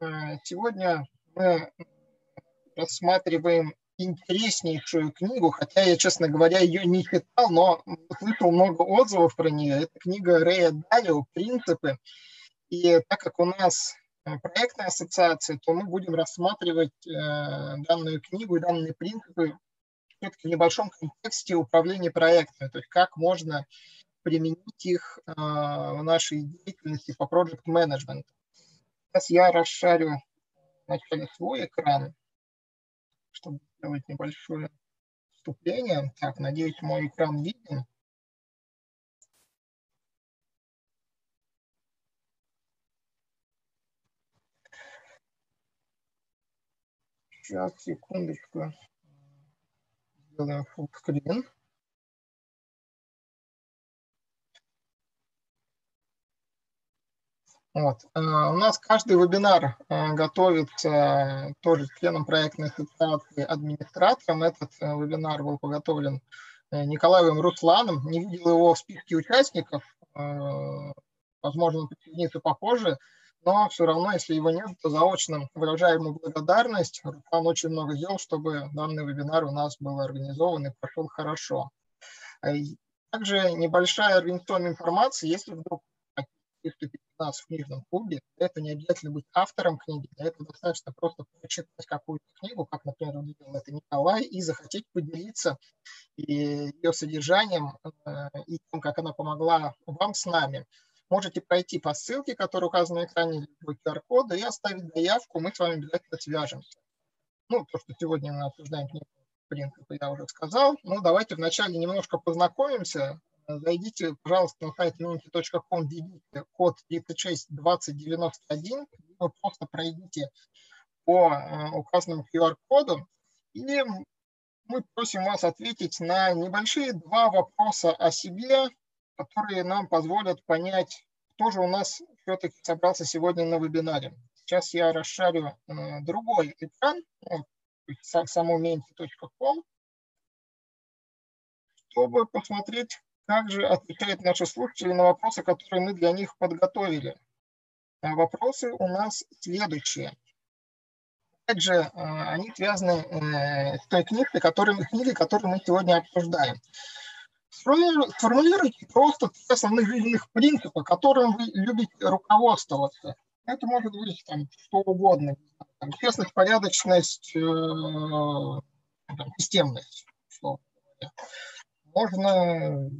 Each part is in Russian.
Э, сегодня мы рассматриваем интереснейшую книгу, хотя я, честно говоря, ее не читал, но слышал много отзывов про нее. Это книга Рэя Далио «Принципы». И так как у нас э, проектная ассоциация, то мы будем рассматривать э, данную книгу и данные принципы в небольшом контексте управления проектами, то есть как можно применить их в нашей деятельности по management. Сейчас я расшарю вначале свой экран, чтобы сделать небольшое вступление. Так, надеюсь, мой экран виден. Сейчас, секундочку. Сделаем full Вот. Э, у нас каждый вебинар э, готовится тоже членом проектной ассоциации администратором. Этот э, вебинар был подготовлен Николаевым Русланом. Не видел его в списке участников. Возможно, присоединится попозже. Но все равно, если его нет, то заочно выражаю ему благодарность. Руслан очень много сделал, чтобы данный вебинар у нас был организован и прошел хорошо. Также небольшая организационная информация. Если вдруг нас в книжном клубе, это не обязательно быть автором книги, для этого достаточно просто прочитать какую-то книгу, как, например, сделал это Николай, и захотеть поделиться ее содержанием э, и тем, как она помогла вам с нами. Можете пройти по ссылке, которая указана на экране, QR-кода, и оставить заявку, мы с вами обязательно свяжемся. Ну, то, что сегодня мы обсуждаем книгу, в принципе, я уже сказал. Ну, давайте вначале немножко познакомимся, зайдите, пожалуйста, на сайт unity.com, введите код 362091, вы просто пройдите по э, указанному QR-коду, и мы просим вас ответить на небольшие два вопроса о себе, которые нам позволят понять, кто же у нас все-таки собрался сегодня на вебинаре. Сейчас я расшарю э, другой экран, ну, самомenti.com, чтобы посмотреть как же отвечают наши слушатели на вопросы, которые мы для них подготовили? А вопросы у нас следующие. Опять же, э, они связаны э, с той книгой, которую, книгой, которую мы сегодня обсуждаем. Сформулируйте просто три основных жизненных принципа, которым вы любите руководствоваться. Это может быть там, что угодно. Там, честность, порядочность, э, там, системность. Можно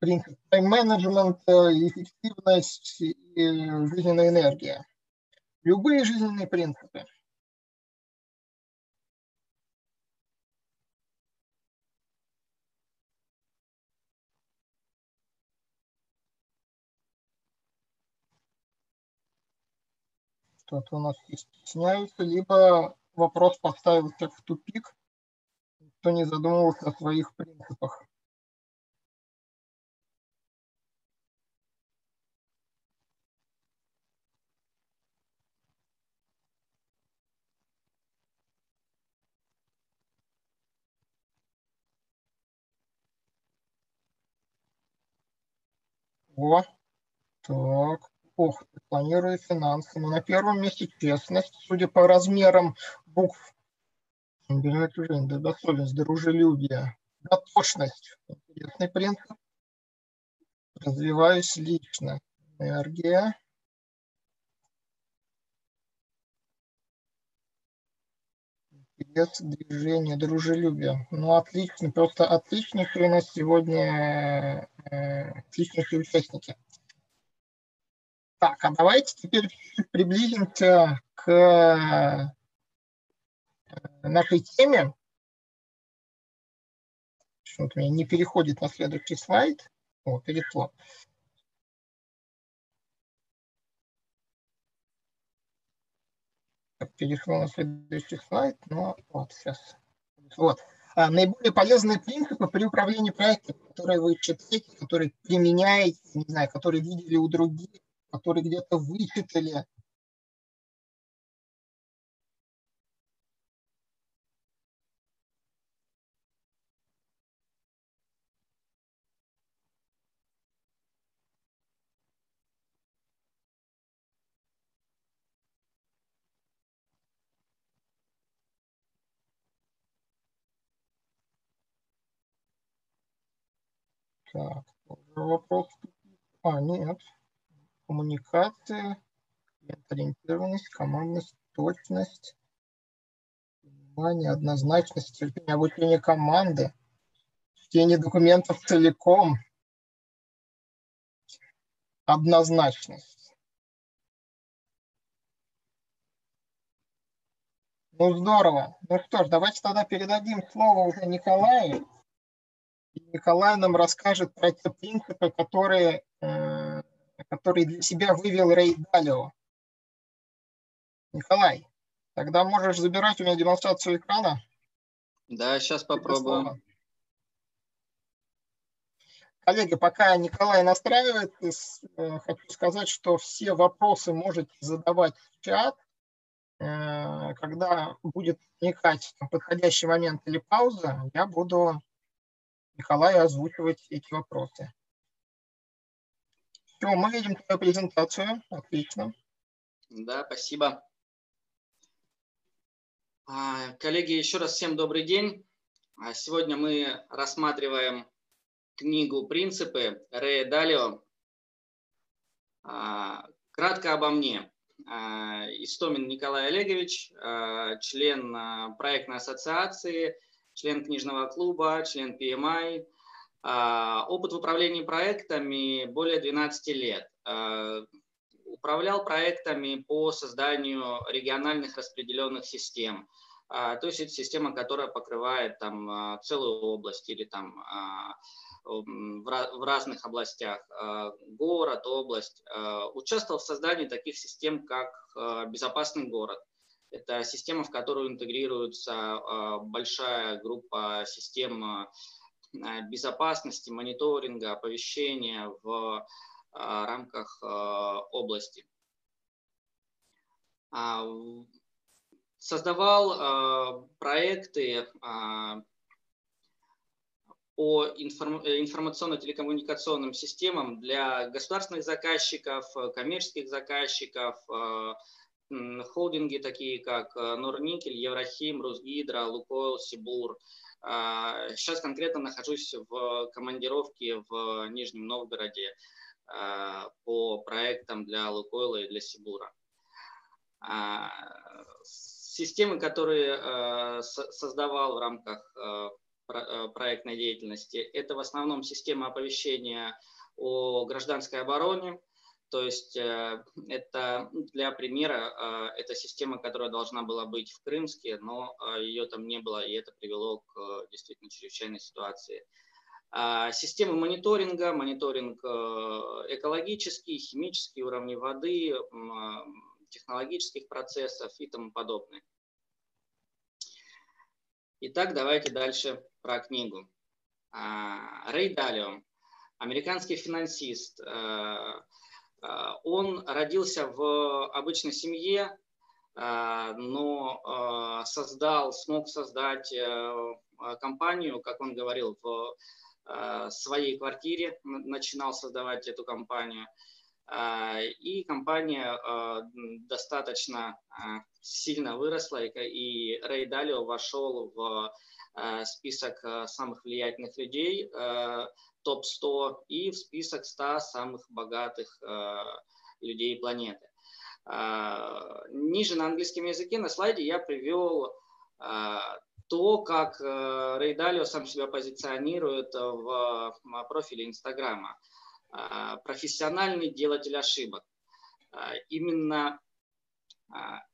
принцип тайм-менеджмента, эффективность и жизненная энергия. Любые жизненные принципы. Что-то у нас стесняются, либо вопрос поставился в тупик, кто не задумывался о своих принципах. О, так, ох, планирую финансы. Но на первом месте честность, судя по размерам букв. Достоинность, дружелюбие, дотошность. Интересный принцип. Развиваюсь лично. Энергия. Интерес, движение, дружелюбие. Ну, отлично, просто отличнейшие у нас сегодня э, отличнейшие участники. Так, а давайте теперь приблизимся к э, нашей теме. Почему-то меня не переходит на следующий слайд. О, перешло. Перешло на следующий слайд, но вот сейчас. Вот. А, наиболее полезные принципы при управлении проектом, которые вы читаете, которые применяете, не знаю, которые видели у других, которые где-то вычитали, Так, вопрос. А, нет. Коммуникация, ориентированность, командность, точность, понимание, однозначность, терпение, обучение команды, чтение документов целиком, однозначность. Ну, здорово. Ну что ж, давайте тогда передадим слово уже Николаю. И Николай нам расскажет про те принципы, которые, э, которые для себя вывел Рей Далио. Николай, тогда можешь забирать у меня демонстрацию экрана. Да, сейчас попробуем. Коллеги, пока Николай настраивает, э, хочу сказать, что все вопросы можете задавать в чат. Э, когда будет возникать подходящий момент или пауза, я буду Николаю озвучивать эти вопросы. Все, мы видим твою презентацию. Отлично. Да, спасибо. А, коллеги, еще раз всем добрый день. А, сегодня мы рассматриваем книгу «Принципы» Рэя Далио. А, кратко обо мне. Истомин Николай Олегович, член проектной ассоциации, член книжного клуба, член PMI. Опыт в управлении проектами более 12 лет. Управлял проектами по созданию региональных распределенных систем – то есть это система, которая покрывает там целую область или там в разных областях, а, город, область, а, участвовал в создании таких систем, как а, «Безопасный город». Это система, в которую интегрируется большая группа систем безопасности, мониторинга, оповещения в рамках области. Создавал проекты по информационно-телекоммуникационным системам для государственных заказчиков, коммерческих заказчиков, холдинги такие как э, Норникель, Еврохим, Русгидро, Лукойл, Сибур. А, сейчас конкретно нахожусь в командировке в Нижнем Новгороде э, по проектам для Лукойла и для Сибура. А, системы, которые создавал в рамках Э, проектной деятельности. Это в основном система оповещения о гражданской обороне, то есть э, это для примера, э, это система, которая должна была быть в Крымске, но ее там не было, и это привело к действительно чрезвычайной ситуации. А системы мониторинга, мониторинг экологический, химический, уровни воды, технологических процессов и тому подобное. Итак, давайте дальше про книгу. А, Рэй Далио, американский финансист. Э, э, он родился в обычной семье, э, но создал, смог создать компанию, как он говорил, в своей квартире, начинал создавать эту компанию. И компания достаточно сильно выросла, и Рэй Далио вошел в Э, список э, самых влиятельных людей, э, топ-100 и в список 100 самых богатых людей планеты. Ниже на английском языке на слайде я привел то, как Рэй Далио сам себя позиционирует в профиле Инстаграма. Профессиональный делатель ошибок. Именно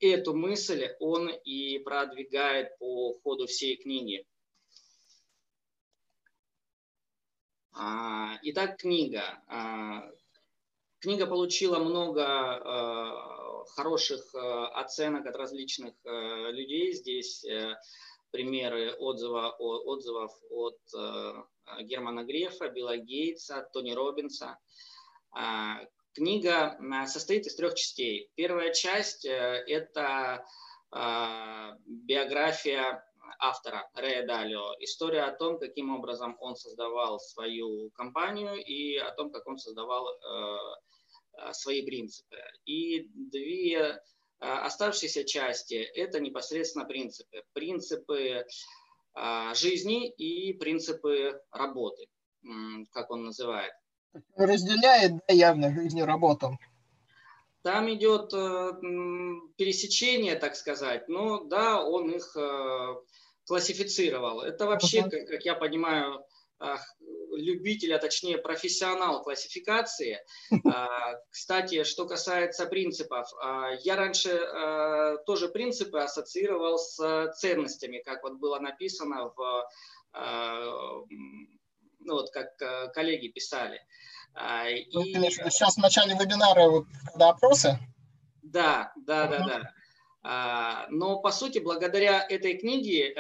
эту мысль он и продвигает по ходу всей книги. А, итак, книга. А, книга получила много хороших оценок от различных людей. Здесь э, примеры отзыва, отзывов от Германа Грефа, Билла Гейтса, Тони Робинса. Книга состоит из трех частей. Первая часть э, – это биография автора Рэя Далио. История о том, каким образом он создавал свою компанию и о том, как он создавал свои принципы. И две оставшиеся части – это непосредственно принципы. Принципы жизни и принципы работы. как он называет. Разделяет да, явно жизнь и работу. Там идет э, пересечение, так сказать, но да, он их э, классифицировал. Это вообще, как, как я понимаю, любитель, а точнее профессионал классификации. А, кстати, что касается принципов, а, я раньше а, тоже принципы ассоциировал с ценностями, как вот было написано в ну вот как коллеги писали. Ну, и... Сейчас в начале вебинара, вот, когда опросы? Да, да, да, да. Но, по сути, благодаря этой книге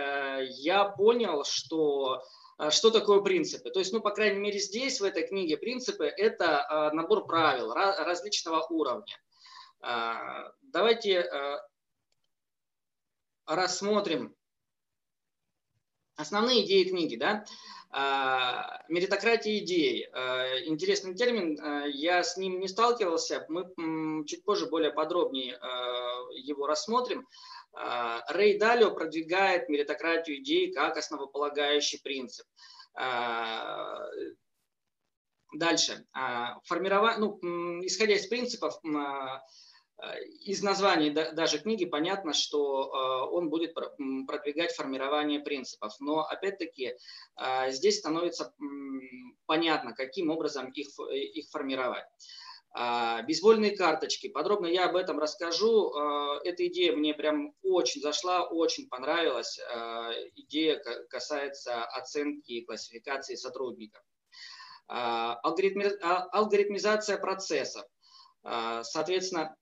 я понял, что а, что такое принципы. То есть, ну, по крайней мере, здесь, в этой книге принципы – это а, набор правил различного уровня. А, давайте рассмотрим основные идеи книги. Да? Меритократия идей. Интересный термин, я с ним не сталкивался, мы чуть позже более подробнее его рассмотрим. А, Рэй Далио продвигает меритократию идей как основополагающий принцип. А, дальше. А, Формирование, ну, исходя из принципов, из названия даже книги понятно, что он будет продвигать формирование принципов. Но опять-таки здесь становится понятно, каким образом их, их формировать. А, бейсбольные карточки. Подробно я об этом расскажу. А, эта идея мне прям очень зашла, очень понравилась. А, идея касается оценки и классификации сотрудников. Алгоритмизация процессов. Соответственно,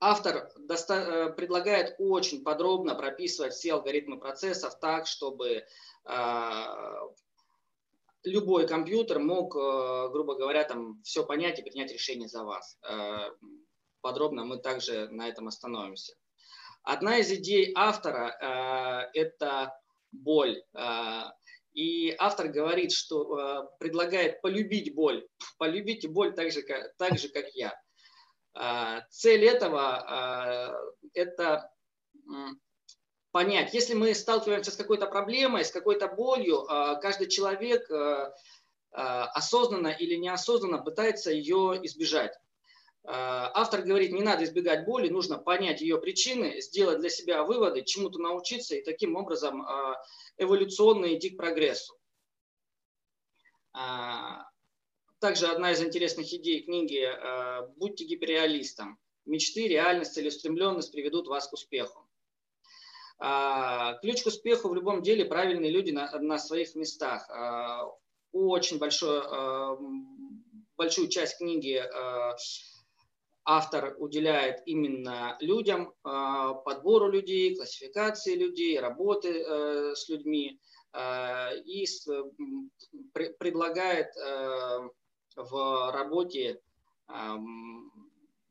автор э, предлагает очень подробно прописывать все алгоритмы процессов так, чтобы любой компьютер мог, э, грубо говоря, там все понять и принять решение за вас. Э, подробно мы также на этом остановимся. Одна из идей автора э, – это боль. И автор говорит, что предлагает полюбить боль. Полюбите боль так же, как, так же, как я. Цель этого – это понять. Если мы сталкиваемся с какой-то проблемой, с какой-то болью, а, каждый человек а, а, осознанно или неосознанно пытается ее избежать. Автор говорит, не надо избегать боли, нужно понять ее причины, сделать для себя выводы, чему-то научиться и таким образом эволюционно идти к прогрессу. Также одна из интересных идей книги «Будьте гиперреалистом». Мечты, реальность, целеустремленность приведут вас к успеху. А, ключ к успеху в любом деле правильные люди на, на своих местах. А, очень большой, а, большую часть книги автор уделяет именно людям, подбору людей, классификации людей, работы э, с людьми и предлагает э, в работе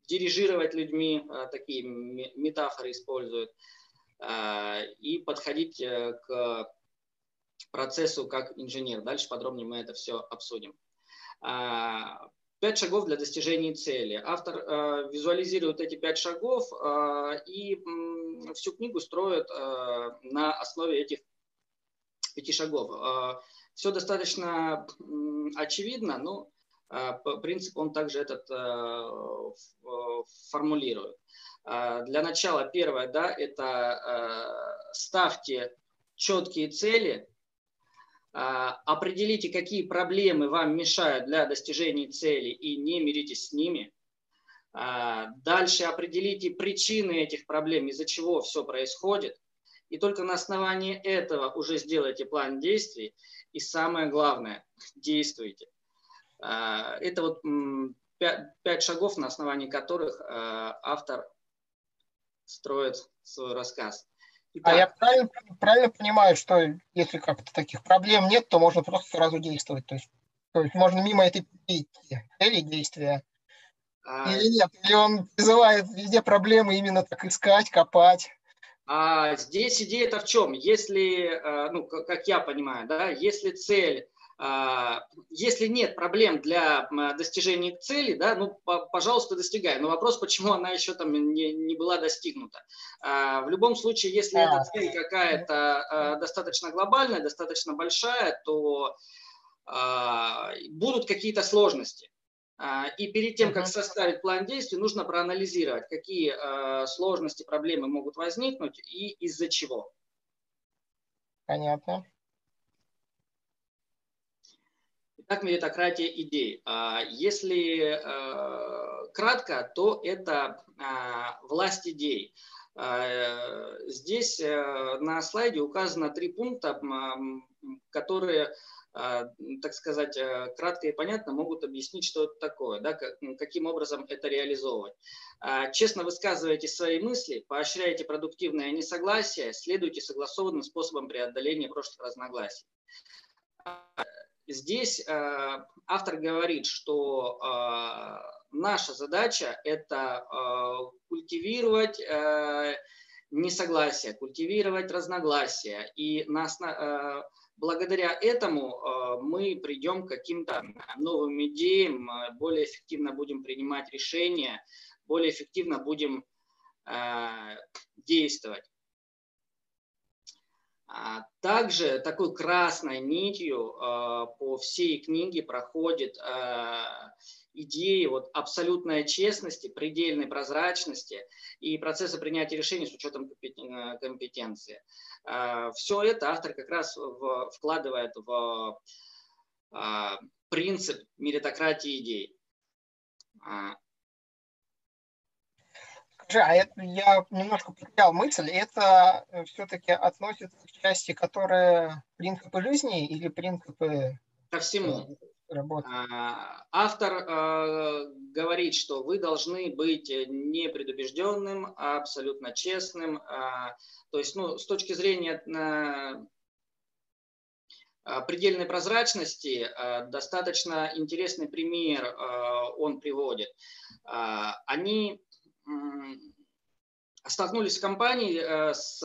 дирижировать людьми, такие метафоры использует. А, и подходить э, к процессу как инженер. Дальше подробнее мы это все обсудим. А, пять шагов для достижения цели. Автор э, визуализирует эти пять шагов э, и всю книгу строит на основе этих пяти шагов. Все достаточно очевидно, но принцип он также этот формулирует. А, для начала первое, да, это ставьте четкие цели, определите, какие проблемы вам мешают для достижения цели и не миритесь с ними. Дальше определите причины этих проблем, из-за чего все происходит. И только на основании этого уже сделайте план действий. И самое главное, действуйте. Это вот пять шагов, на основании которых автор строит свой рассказ. Итак, а я правильно, правильно понимаю, что если как-то таких проблем нет, то можно просто сразу действовать. То есть, то есть можно мимо этой цели действия. А... Или нет, или он призывает везде проблемы именно так искать, копать. А здесь идея-то в чем? Если, ну, как я понимаю, да, если цель а, если нет проблем для достижения цели, да, ну, пожалуйста, достигай. Но вопрос, почему она еще там не, не была достигнута. А, в любом случае, если эта цель какая-то а, достаточно глобальная, достаточно большая, то будут какие-то сложности. И перед тем, как составить план действий, нужно проанализировать, какие сложности, проблемы могут возникнуть и из-за чего. Понятно. Итак, меритократия идей. А, если э, кратко, то это а, власть идей. А, здесь э, на слайде указано три пункта, которые, так сказать, э, кратко и понятно могут объяснить, что это такое, да, каким образом это реализовывать. Честно высказывайте свои мысли, поощряйте продуктивное несогласие, следуйте согласованным способом преодоления прошлых разногласий. Здесь э, автор говорит, что э, наша задача – это э, культивировать э, несогласие, культивировать разногласия. И нас, э, благодаря этому э, мы придем к каким-то новым идеям, э, более эффективно будем принимать решения, более эффективно будем э, действовать. А также такой красной нитью а, по всей книге проходит а, идеи вот абсолютной честности, предельной прозрачности и процесса принятия решений с учетом компетенции. Все это автор как раз вкладывает в принцип меритократии идей. Скажи, а это, я немножко потерял мысль, это э, все-таки относится к части, которая принципы жизни или принципы... Ко всему. Э, работы? А, автор э, говорит, что вы должны быть непредубежденным, абсолютно честным. А, то есть, ну, с точки зрения предельной прозрачности достаточно интересный пример он приводит. Они столкнулись компании э, с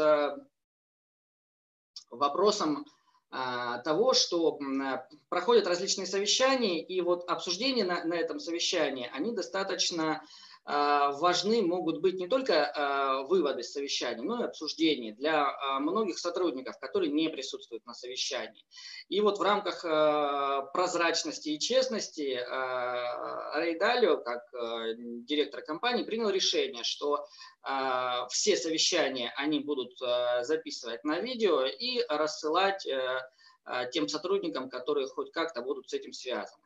вопросом а, того, что проходят различные совещания, и вот обсуждения на, на этом совещании, они достаточно важны могут быть не только а, выводы совещания, но и обсуждения для а, многих сотрудников, которые не присутствуют на совещании. И вот в рамках прозрачности и честности Рейдалио, как директор компании, принял решение, что все совещания они будут записывать на видео и рассылать тем сотрудникам, которые хоть как-то будут с этим связаны.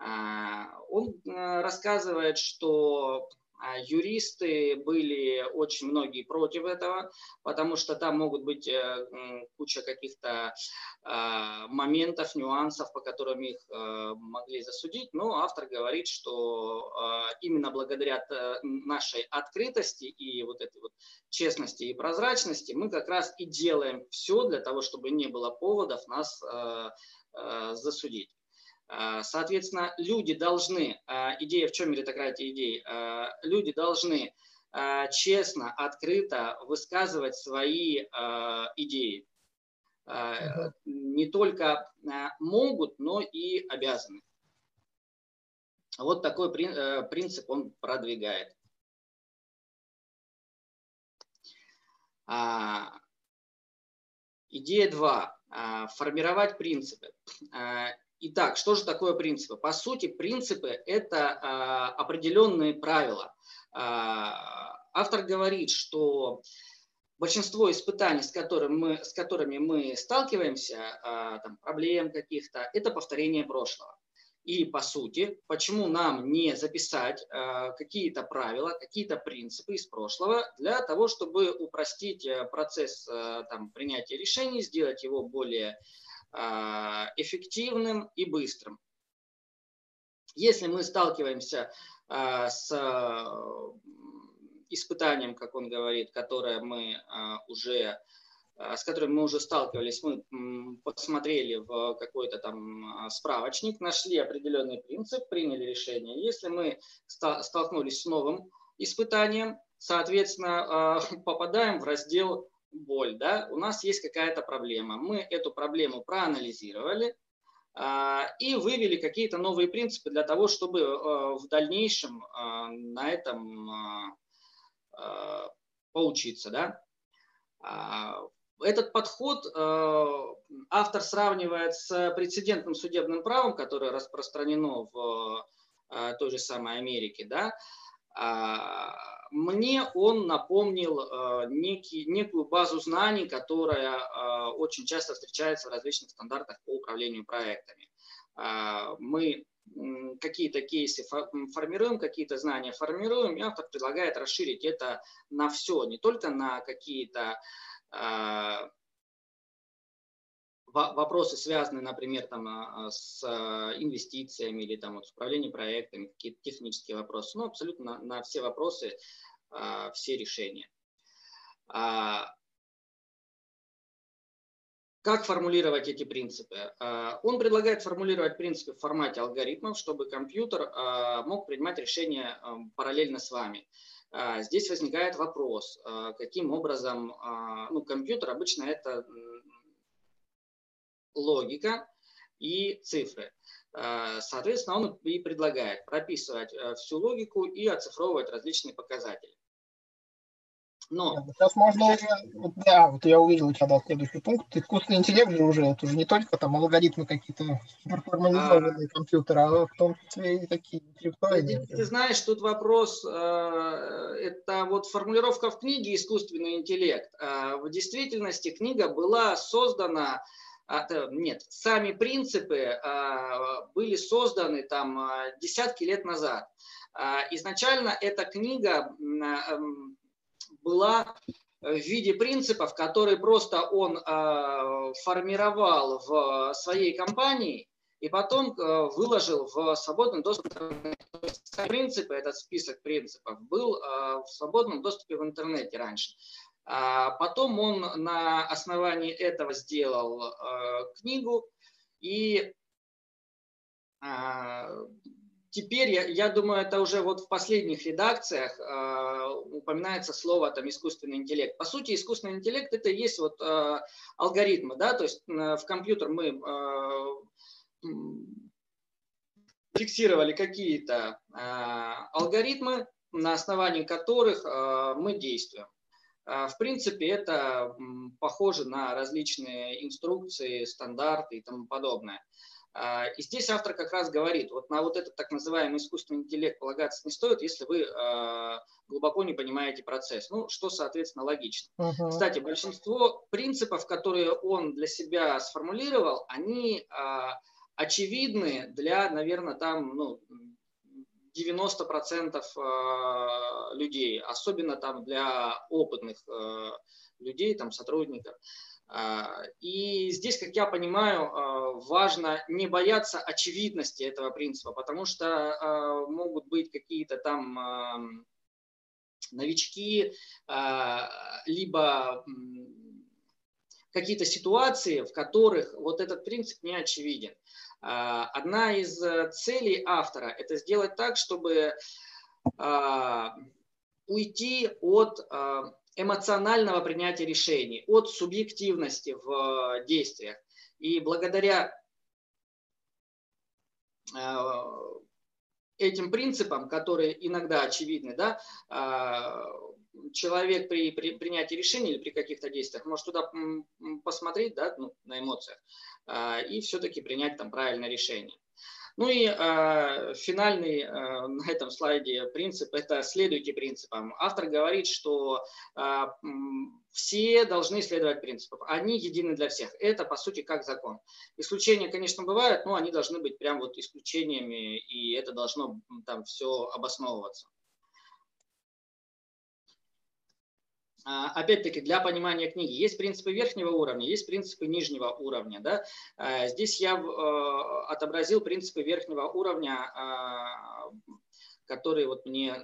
Он рассказывает, что а юристы были очень многие против этого, потому что там могут быть э, куча каких-то а, моментов, нюансов, по которым их э, могли засудить. Но автор говорит, что а, именно благодаря нашей открытости и вот этой вот честности и прозрачности мы как раз и делаем все для того, чтобы не было поводов нас э, засудить. А, соответственно, люди должны, а, идея в чем меритократия идей, а, люди должны честно, открыто высказывать свои идеи. Не только могут, но и обязаны. Вот такой э, принцип он продвигает. Идея 2. Формировать принципы. Итак, что же такое принципы? По сути, принципы – это а, определенные правила. А, автор говорит, что большинство испытаний, с, которым мы, с которыми мы сталкиваемся, а, там, проблем каких-то, это повторение прошлого. И по сути, почему нам не записать э, какие-то правила, какие-то принципы из прошлого для того, чтобы упростить э, процесс э, там, принятия решений, сделать его более а, эффективным и быстрым. Если мы сталкиваемся а, с испытанием, как он говорит, которое мы а, уже с которым мы уже сталкивались, мы посмотрели в какой-то там справочник, нашли определенный принцип, приняли решение. Если мы столкнулись с новым испытанием, соответственно, попадаем в раздел боль, да, у нас есть какая-то проблема. Мы эту проблему проанализировали, и вывели какие-то новые принципы для того, чтобы в дальнейшем на этом поучиться. Да? Этот подход автор сравнивает с прецедентным судебным правом, которое распространено в той же самой Америке. Да? Мне он напомнил э, некий, некую базу знаний, которая э, очень часто встречается в различных стандартах по управлению проектами. Э, мы какие-то кейсы формируем, какие-то знания формируем, и автор предлагает расширить это на все, не только на какие-то вопросы, связанные, например, там, а, а, с а, инвестициями или там, вот, с управлением проектами, какие-то технические вопросы, ну, абсолютно на, на все вопросы, все решения. Как формулировать эти принципы? Он предлагает формулировать принципы в формате алгоритмов, чтобы компьютер мог принимать решения параллельно с вами. Здесь возникает вопрос, каким образом, ну, компьютер обычно это логика и цифры. Э, соответственно, он и предлагает прописывать э, всю логику и оцифровывать различные показатели. Но... Сейчас можно уже, да, вот я увидел у тебя да, следующий пункт, искусственный интеллект же уже, это уже не только там алгоритмы какие-то суперформализованные а... компьютеры, а в том числе и такие интеллектуальные. Ты, ты знаешь, тут вопрос, э, это вот формулировка в книге «Искусственный интеллект». В действительности книга была создана а, нет, сами принципы а, были созданы там а, десятки лет назад. Изначально эта книга была в виде принципов, которые просто он формировал в своей компании и потом выложил в свободный доступ. Принципы, этот список принципов был в свободном доступе в интернете раньше. А потом он на основании этого сделал э, книгу, и а, теперь, я, я думаю, это уже вот в последних редакциях э, упоминается слово там искусственный интеллект. По сути, искусственный интеллект это и есть вот э, алгоритмы, да, то есть в компьютер мы фиксировали какие-то алгоритмы, на основании которых мы действуем. А, в принципе, это похоже на различные инструкции, стандарты и тому подобное. А, и здесь автор как раз говорит, вот на вот этот так называемый искусственный интеллект полагаться не стоит, если вы а, глубоко не понимаете процесс. Ну, что, соответственно, логично. Uh-huh. Кстати, большинство принципов, которые он для себя сформулировал, они очевидны для, наверное, там, ну, 90% э, людей, особенно там для опытных э, людей, там сотрудников. Э, и здесь, как я понимаю, важно не бояться очевидности этого принципа, потому что могут быть какие-то там эм, новички, либо какие-то ситуации, в которых вот этот принцип не очевиден. А, одна из э, целей автора – это сделать так, чтобы а, уйти от а, эмоционального принятия решений, от субъективности в действиях. И благодаря этим принципам, которые иногда очевидны, да, человек при, при принятии решений или при каких-то действиях может туда посмотреть да, ну, на эмоциях а, и все-таки принять там правильное решение. Ну и э, финальный э, на этом слайде принцип – это следуйте принципам. Автор говорит, что э, все должны следовать принципам. Они едины для всех. Это, по сути, как закон. Исключения, конечно, бывают, но они должны быть прям вот исключениями, и это должно там все обосновываться. Опять-таки, для понимания книги есть принципы верхнего уровня, есть принципы нижнего уровня. Да? А, здесь я э, отобразил принципы верхнего уровня, а, которые вот мне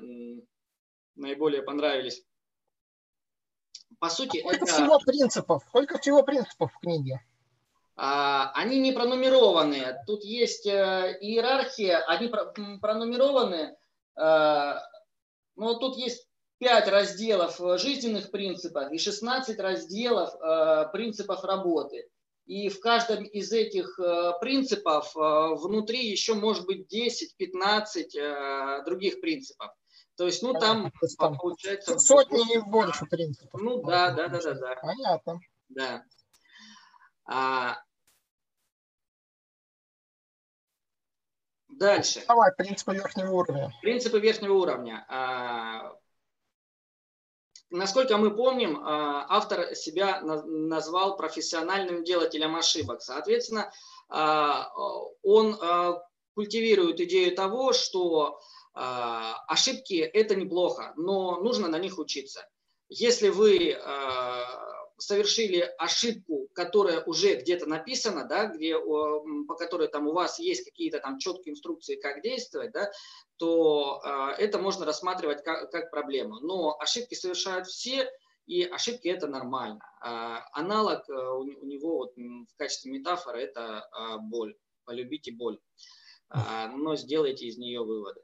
наиболее понравились. По сути, Сколько это... всего принципов? Сколько всего принципов в книге? Они не пронумерованы. Тут есть э, иерархия, они пронумерованы. Но тут есть 5 разделов э, жизненных принципов и 16 разделов э, принципов работы. и в каждом из этих э, принципов внутри еще может быть 10-15 других принципов. То есть, ну, там, там получается... Сотни и больше принципов. Ну, да, да, да, да, да. Понятно. Да. А, дальше. Давай, принципы верхнего уровня. Принципы верхнего уровня. А, насколько мы помним, а, автор себя назвал профессиональным делателем ошибок. Соответственно, а, он культивирует идею того, что ошибки – это неплохо, но нужно на них учиться. Если вы совершили ошибку, которая уже где-то написана, да, где, по которой там у вас есть какие-то там четкие инструкции, как действовать, да, то э, это можно рассматривать как, как проблему. Но ошибки совершают все, и ошибки это нормально. Э, аналог э, у, него вот, в качестве метафоры это э, боль. Полюбите боль. Но сделайте из нее выводы.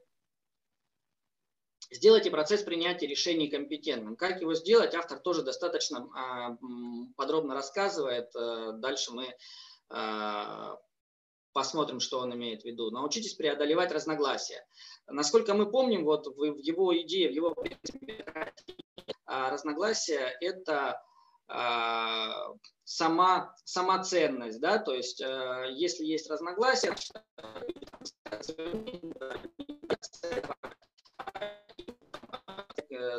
Сделайте процесс принятия решений компетентным. Как его сделать, автор тоже достаточно а, подробно рассказывает. Э, дальше мы а, посмотрим, что он имеет в виду. Научитесь преодолевать разногласия. Насколько мы помним, вот в его идее, в его принципе, а, разногласия – это сама, сама ценность, да, то есть э, если есть разногласия, Э,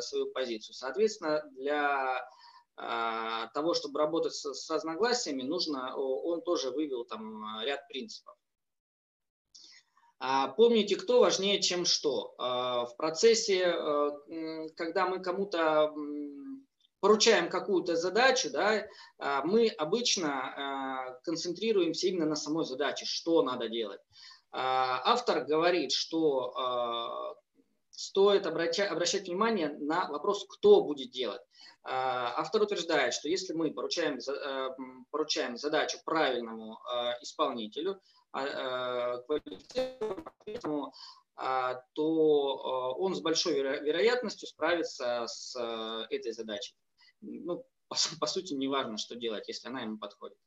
свою позицию. Соответственно, для а, того, чтобы работать с, с разногласиями, нужно, он тоже вывел там ряд принципов. А, помните, кто важнее, чем что. А, в процессе, э, когда мы кому-то поручаем какую-то задачу, да, мы обычно концентрируемся именно на самой задаче, что надо делать. Автор говорит, что стоит обращать, обращать внимание на вопрос, кто будет делать. А, автор утверждает, что если мы поручаем, э, поручаем задачу правильному э, исполнителю, а, э, а, то он с большой вероятностью справится с этой задачей. Ну, по, по сути, не важно, что делать, если она ему подходит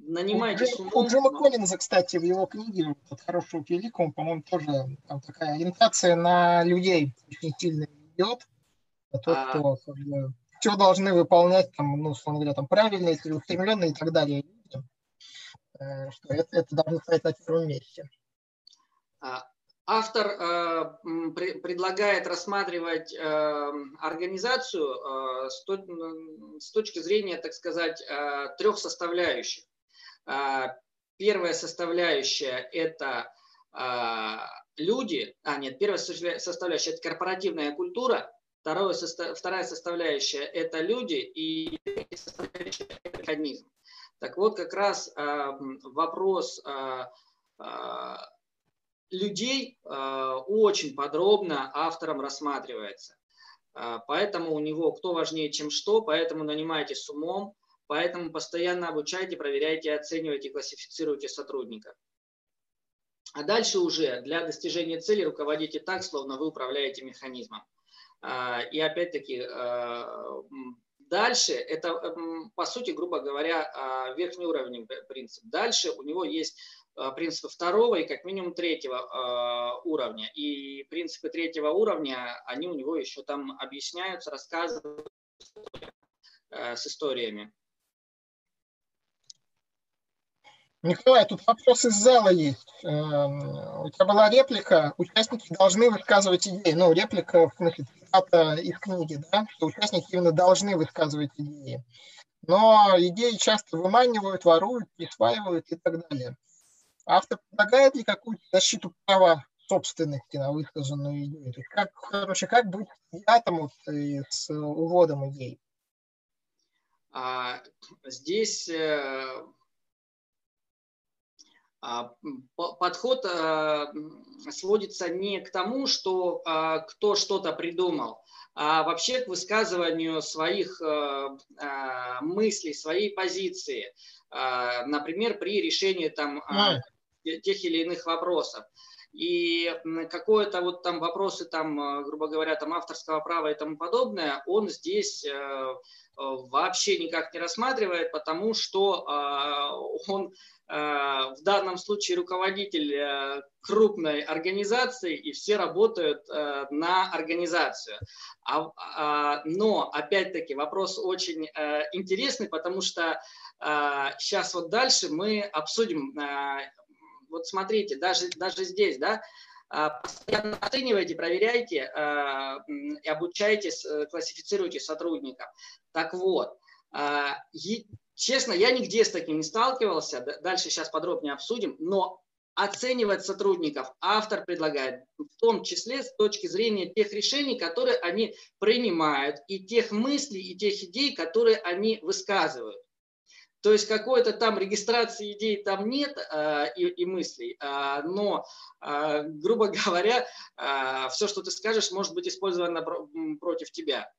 нанимайте умом. У Джима Коллинза, кстати, в его книге «От хорошего к великому», по-моему, тоже там такая ориентация на людей очень сильно идет. А тот, а... кто как бы, все должны выполнять, там, ну, условно говоря, там, правильно, целеустремленные и так далее. Э, что это, это должно стоять на первом месте. А, автор э, при, предлагает рассматривать э, организацию э, с, то, с точки зрения, так сказать, э, трех составляющих. А, первая составляющая – это а, люди, а нет, первая составляющая – это корпоративная культура, вторая составляющая – это люди, и третья составляющая – это механизм. Так вот, как раз а, вопрос людей очень подробно автором рассматривается. Поэтому у него кто важнее, чем что, поэтому нанимайте с умом, Поэтому постоянно обучайте, проверяйте, оценивайте, классифицируйте сотрудника. А дальше уже для достижения цели руководите так, словно вы управляете механизмом. А, и опять-таки, а, дальше это, по сути, грубо говоря, а, верхний уровень принцип. Дальше у него есть принципы второго и как минимум третьего уровня. И принципы третьего уровня, они у него еще там объясняются, рассказывают с историями. Николай, тут вопрос из зала есть. Эм, у тебя была реплика, участники должны высказывать идеи. Ну, реплика, в смысле, цитата из книги, да, что участники именно должны высказывать идеи. Но идеи часто выманивают, воруют, присваивают и так далее. Автор предлагает ли какую-то защиту права собственности на высказанную идею? То есть как, короче, как быть атому с уводом идей? А, здесь э, подход а, сводится не к тому, что а, кто что-то придумал, а вообще к высказыванию своих мыслей, своей позиции, например, при решении там, тех или иных вопросов. и какое-то вот там вопросы там, грубо говоря, там авторского права и тому подобное, он здесь вообще никак не рассматривает, потому что он в данном случае руководитель э, крупной организации, и все работают э, на организацию. А, а, но, опять-таки, вопрос очень интересный, потому что сейчас вот дальше мы обсудим, вот смотрите, даже, даже здесь, да, постоянно оценивайте, проверяйте и обучайте, классифицируйте сотрудников. Так вот, Честно, я нигде с таким не сталкивался, дальше сейчас подробнее обсудим, но оценивать сотрудников автор предлагает, в том числе с точки зрения тех решений, которые они принимают, и тех мыслей, и тех идей, которые они высказывают. То есть какой-то там регистрации идей там нет э, и, и мыслей, э, но, э, грубо говоря, э, все, что ты скажешь, может быть использовано против тебя.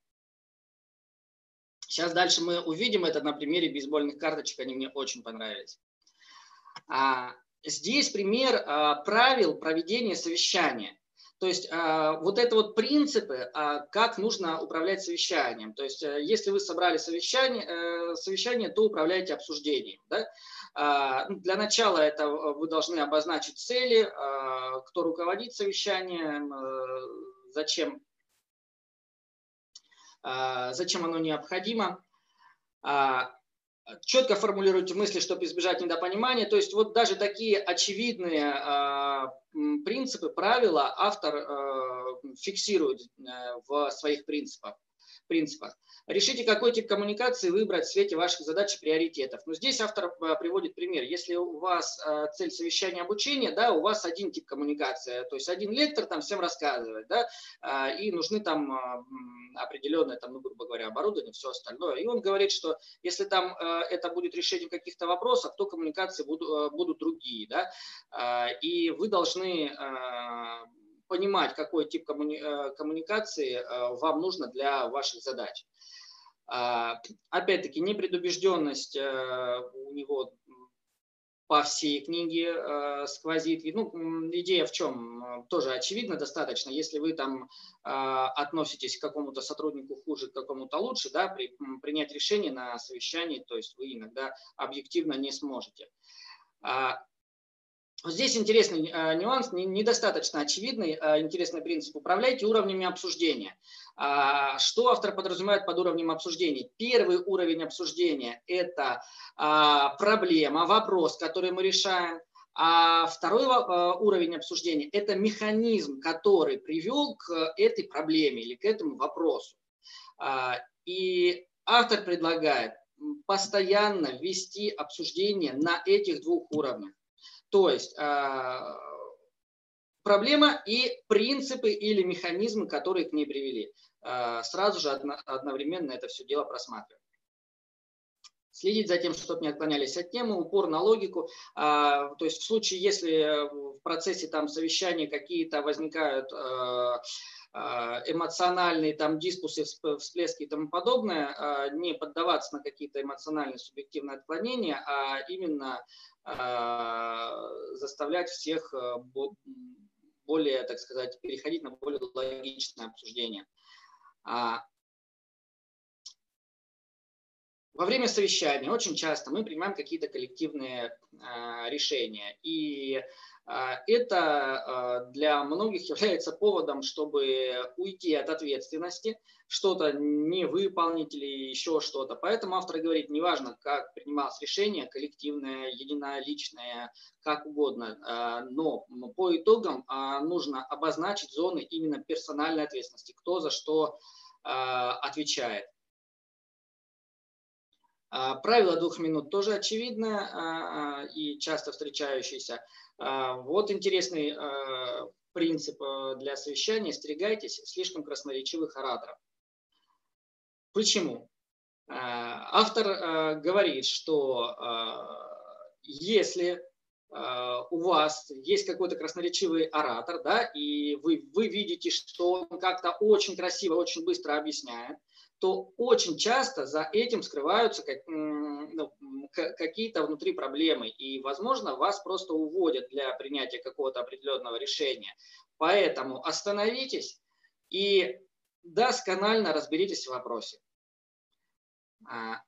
Сейчас дальше мы увидим это на примере бейсбольных карточек, они мне очень понравились. А, здесь пример а, правил проведения совещания. То есть а, вот это вот принципы, как нужно управлять совещанием. То есть а, если вы собрали совещание, а, совещание то управляйте обсуждением. Да? Ну, для начала это вы должны обозначить цели, кто руководит совещанием, а, зачем зачем оно необходимо. А, четко формулируйте мысли, чтобы избежать недопонимания. То есть вот даже такие очевидные а, принципы, правила автор фиксирует э, в своих принципах. Принципах. Решите, какой тип коммуникации выбрать в свете ваших задач и приоритетов. Но здесь автор э, приводит пример. Если у вас э, цель совещания обучения, да, у вас один тип коммуникации, то есть один лектор там всем рассказывает, да, э, и нужны там определенное, там, ну, грубо говоря, оборудование, все остальное. И он говорит, что если там это будет решение каких-то вопросов, то коммуникации будут, будут другие, да, и вы должны понимать, какой тип коммуни коммуникации вам нужно для ваших задач. А, опять-таки, непредубежденность э, у него по всей книге э, сквозит. Ну, идея в чем? Тоже очевидно достаточно. Если вы там э, относитесь к какому-то сотруднику хуже, к какому-то лучше, да, при, принять решение на совещании, то есть вы иногда объективно не сможете. А, Здесь интересный э, нюанс, не, недостаточно очевидный, э, интересный принцип. Управляйте уровнями обсуждения. А, что автор подразумевает под уровнем обсуждения? Первый уровень обсуждения – это а, проблема, вопрос, который мы решаем. А второй э, уровень обсуждения – это механизм, который привел к этой проблеме или к этому вопросу. А, и автор предлагает постоянно вести обсуждение на этих двух уровнях. То есть а, проблема и принципы или механизмы, которые к ней привели. А, сразу же одновременно это все дело просматриваем. Следить за тем, чтобы не отклонялись от темы, упор на логику. А, то есть в случае, если в процессе там совещания какие-то возникают эмоциональные там диспусы, всплески и тому более, не поддаваться на какие-то эмоциональные субъективные отклонения, а именно а, заставлять всех более, так сказать, переходить на более логичное обсуждение. А, во время совещания очень часто мы принимаем какие-то коллективные а, решения. И а, это а, для многих является поводом, чтобы уйти от ответственности, что-то не выполнить или еще что-то. Поэтому автор говорит, неважно, как принималось решение, коллективное, единоличное, как угодно, а, но по итогам нужно обозначить зоны именно персональной ответственности, кто за что отвечает. Правило двух минут тоже очевидно и часто встречающееся. А, вот интересный а, принцип а, для совещания. Стерегайтесь слишком красноречивых ораторов. Почему? Автор говорит, что если у вас есть какой-то красноречивый оратор, да, и вы, вы видите, что он как-то очень красиво, очень быстро объясняет, то очень часто за этим скрываются ну, какие-то внутри проблемы. И, возможно, вас просто уводят для принятия какого-то определенного решения. Поэтому остановитесь и досконально разберитесь в вопросе. А,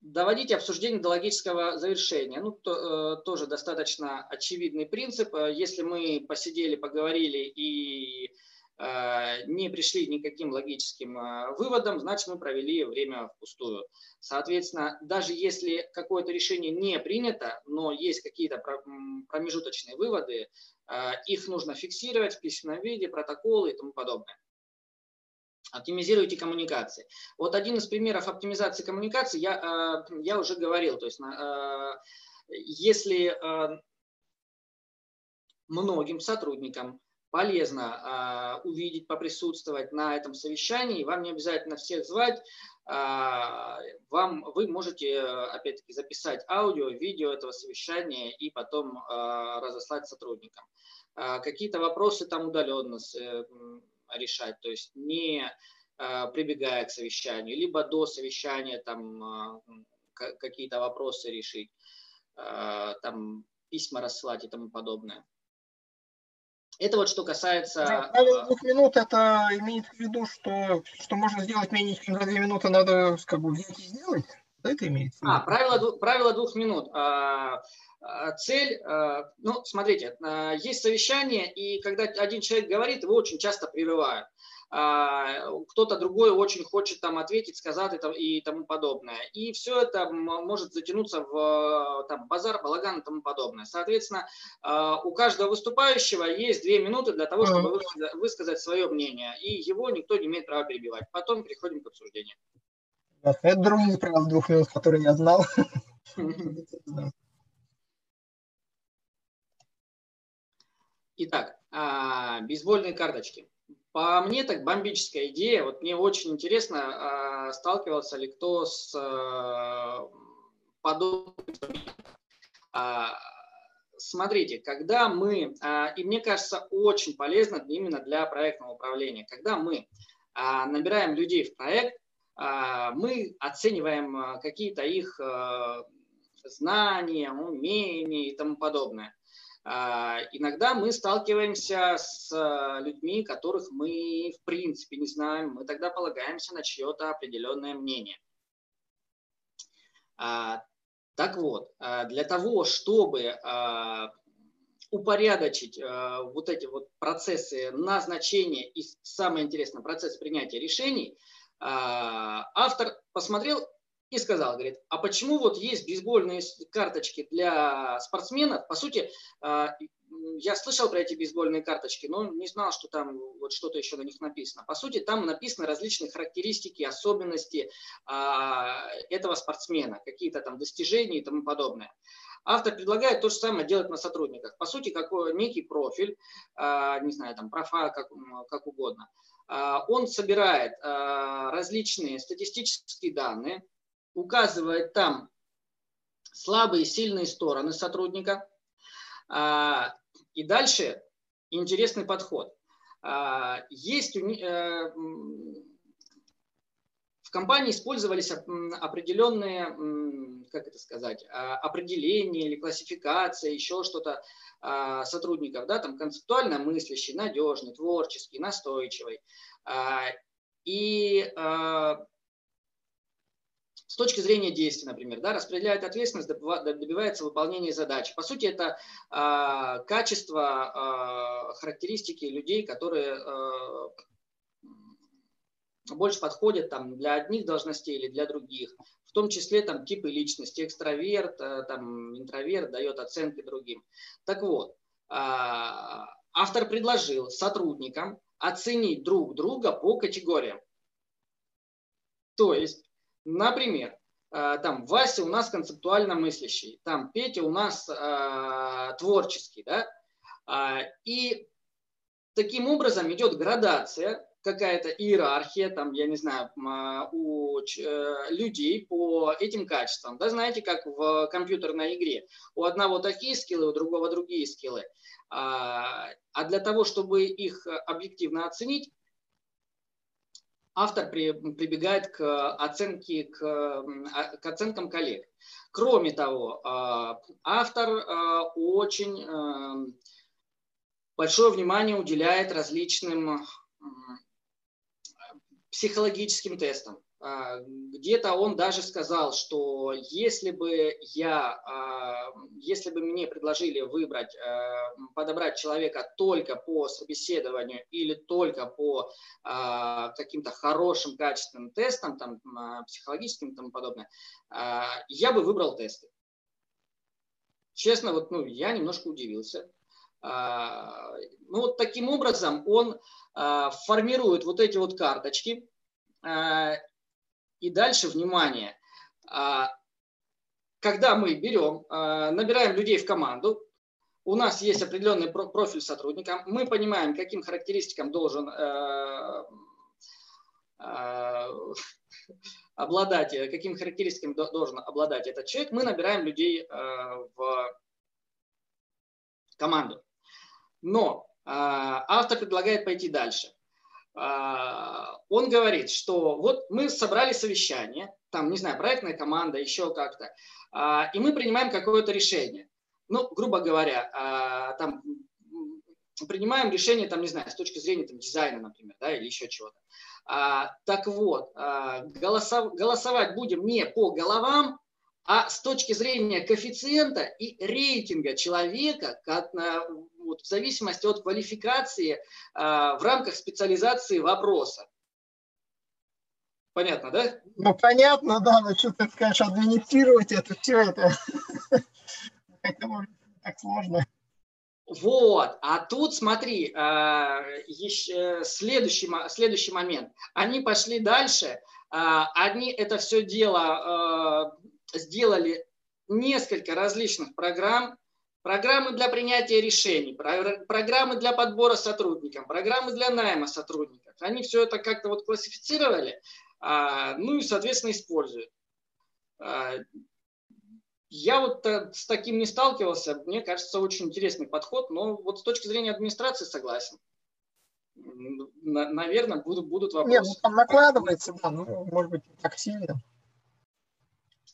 доводите обсуждение до логического завершения. Ну, то, э, тоже достаточно очевидный принцип. Если мы посидели, поговорили и Э, не пришли никаким логическим э, выводам, значит, мы провели время впустую. Соответственно, даже если какое-то решение не принято, но есть какие-то промежуточные выводы, э, их нужно фиксировать в письменном виде, протоколы и тому подобное. Оптимизируйте коммуникации. Вот один из примеров оптимизации коммуникации я, я уже говорил. То есть, если многим сотрудникам полезно э, увидеть, поприсутствовать на этом совещании. Вам не обязательно всех звать. Э, вам, вы можете, опять-таки, записать аудио, видео этого совещания и потом э, разослать сотрудникам. Э, какие-то вопросы там удаленно э, решать, то есть не э, прибегая к совещанию, либо до совещания там э, какие-то вопросы решить, э, там письма рассылать и тому подобное. Это вот что касается... Да, правило двух минут, это имеет в виду, что, что можно сделать менее чем за две минуты, надо как бы взять и сделать? Это имеется А, правило, правило двух минут. А, а, цель, а, ну, смотрите, есть совещание, и когда один человек говорит, его очень часто прерывают. А, кто-то другой очень хочет там ответить, сказать и тому подобное. И все это может затянуться в там, базар, балаган и тому подобное. Соответственно, а, у каждого выступающего есть две минуты для того, чтобы высказать свое мнение, и его никто не имеет права перебивать. Потом переходим к обсуждению. Это другие правила двух минут, которые я знал. Итак, а, бейсбольные карточки. По мне так бомбическая идея. Вот мне очень интересно, а, сталкивался ли кто с а, подобным. А, смотрите, когда мы, и мне кажется, очень полезно именно для проектного управления, когда мы набираем людей в проект, мы оцениваем какие-то их знания, умения и тому подобное. А, иногда мы сталкиваемся с а, людьми, которых мы в принципе не знаем, мы тогда полагаемся на чье-то определенное мнение. А, так вот, для того, чтобы упорядочить вот эти вот процессы назначения и, самое интересное, процесс принятия решений, автор посмотрел и сказал, говорит, а почему вот есть бейсбольные карточки для спортсменов? По сути, а, я слышал про эти бейсбольные карточки, но не знал, что там вот что-то еще на них написано. По сути, там написаны различные характеристики, особенности а, этого спортсмена, какие-то там достижения и тому подобное. Автор предлагает то же самое делать на сотрудниках. По сути, как некий профиль, а, не знаю, там профайл, как, как угодно. Он собирает различные статистические данные, указывает там слабые и сильные стороны сотрудника. А, и дальше интересный подход. А, есть э, в компании использовались определенные, как это сказать, а, определения или классификация, еще что-то сотрудников, да, там концептуально мыслящий, надежный, творческий, настойчивый. И с точки зрения действий, например, да, распределяет ответственность, добивается выполнения задачи. По сути, это э, качество, э, характеристики людей, которые э, больше подходят там, для одних должностей или для других. В том числе там, типы личности, экстраверт, э, там, интроверт дает оценки другим. Так вот, э, автор предложил сотрудникам оценить друг друга по категориям. То есть Например, э, там Вася у нас концептуально мыслящий, там Петя у нас э, творческий, да, а, и таким образом идет градация, какая-то иерархия, там, я не знаю, а, у э, людей по этим качествам. Да, знаете, как в компьютерной игре. У одного такие скиллы, у другого другие скиллы. А, а для того, чтобы их объективно оценить, автор прибегает к оценке, к, а, к оценкам коллег. Кроме того, автор очень большое внимание уделяет различным психологическим тестам. А, где-то он даже сказал, что если бы я, а, если бы мне предложили выбрать, а, подобрать человека только по собеседованию или только по каким-то хорошим качественным тестам, там, психологическим и тому подобное, я бы выбрал тесты. Честно, вот, ну, я немножко удивился. Ну, вот таким образом он формирует вот эти вот карточки, и дальше, внимание, а, когда мы берем, а, набираем людей в команду, у нас есть определенный профиль сотрудника, мы понимаем, каким характеристикам должен э, э, обладать, каким характеристикам должен обладать этот человек, мы набираем людей э, в команду. Но автор предлагает пойти дальше. А, он говорит, что вот мы собрали совещание, там, не знаю, проектная команда, еще как-то, а, и мы принимаем какое-то решение. Ну, грубо говоря, а, там принимаем решение, там, не знаю, с точки зрения там, дизайна, например, да, или еще чего-то. Так вот, голосовать будем не по головам, а с точки зрения коэффициента и рейтинга человека, вот, в зависимости от квалификации а, в рамках специализации вопроса. Понятно, да? Ну, понятно, да, но что ты скажешь, администрировать это все это, это может так сложно. Вот, а тут смотри, а, еще, следующий, следующий момент. Они пошли дальше, а, они это все дело сделали несколько различных программ, программы для принятия решений, программы для подбора сотрудников, программы для найма сотрудников. Они все это как-то вот классифицировали, а, ну и, соответственно, используют. А, я вот с таким не сталкивался, мне кажется, очень интересный подход, но вот с точки зрения администрации согласен. Наверное, будут, будут вопросы. Нет, ну там накладывается, да, ну, может быть, не так сильно.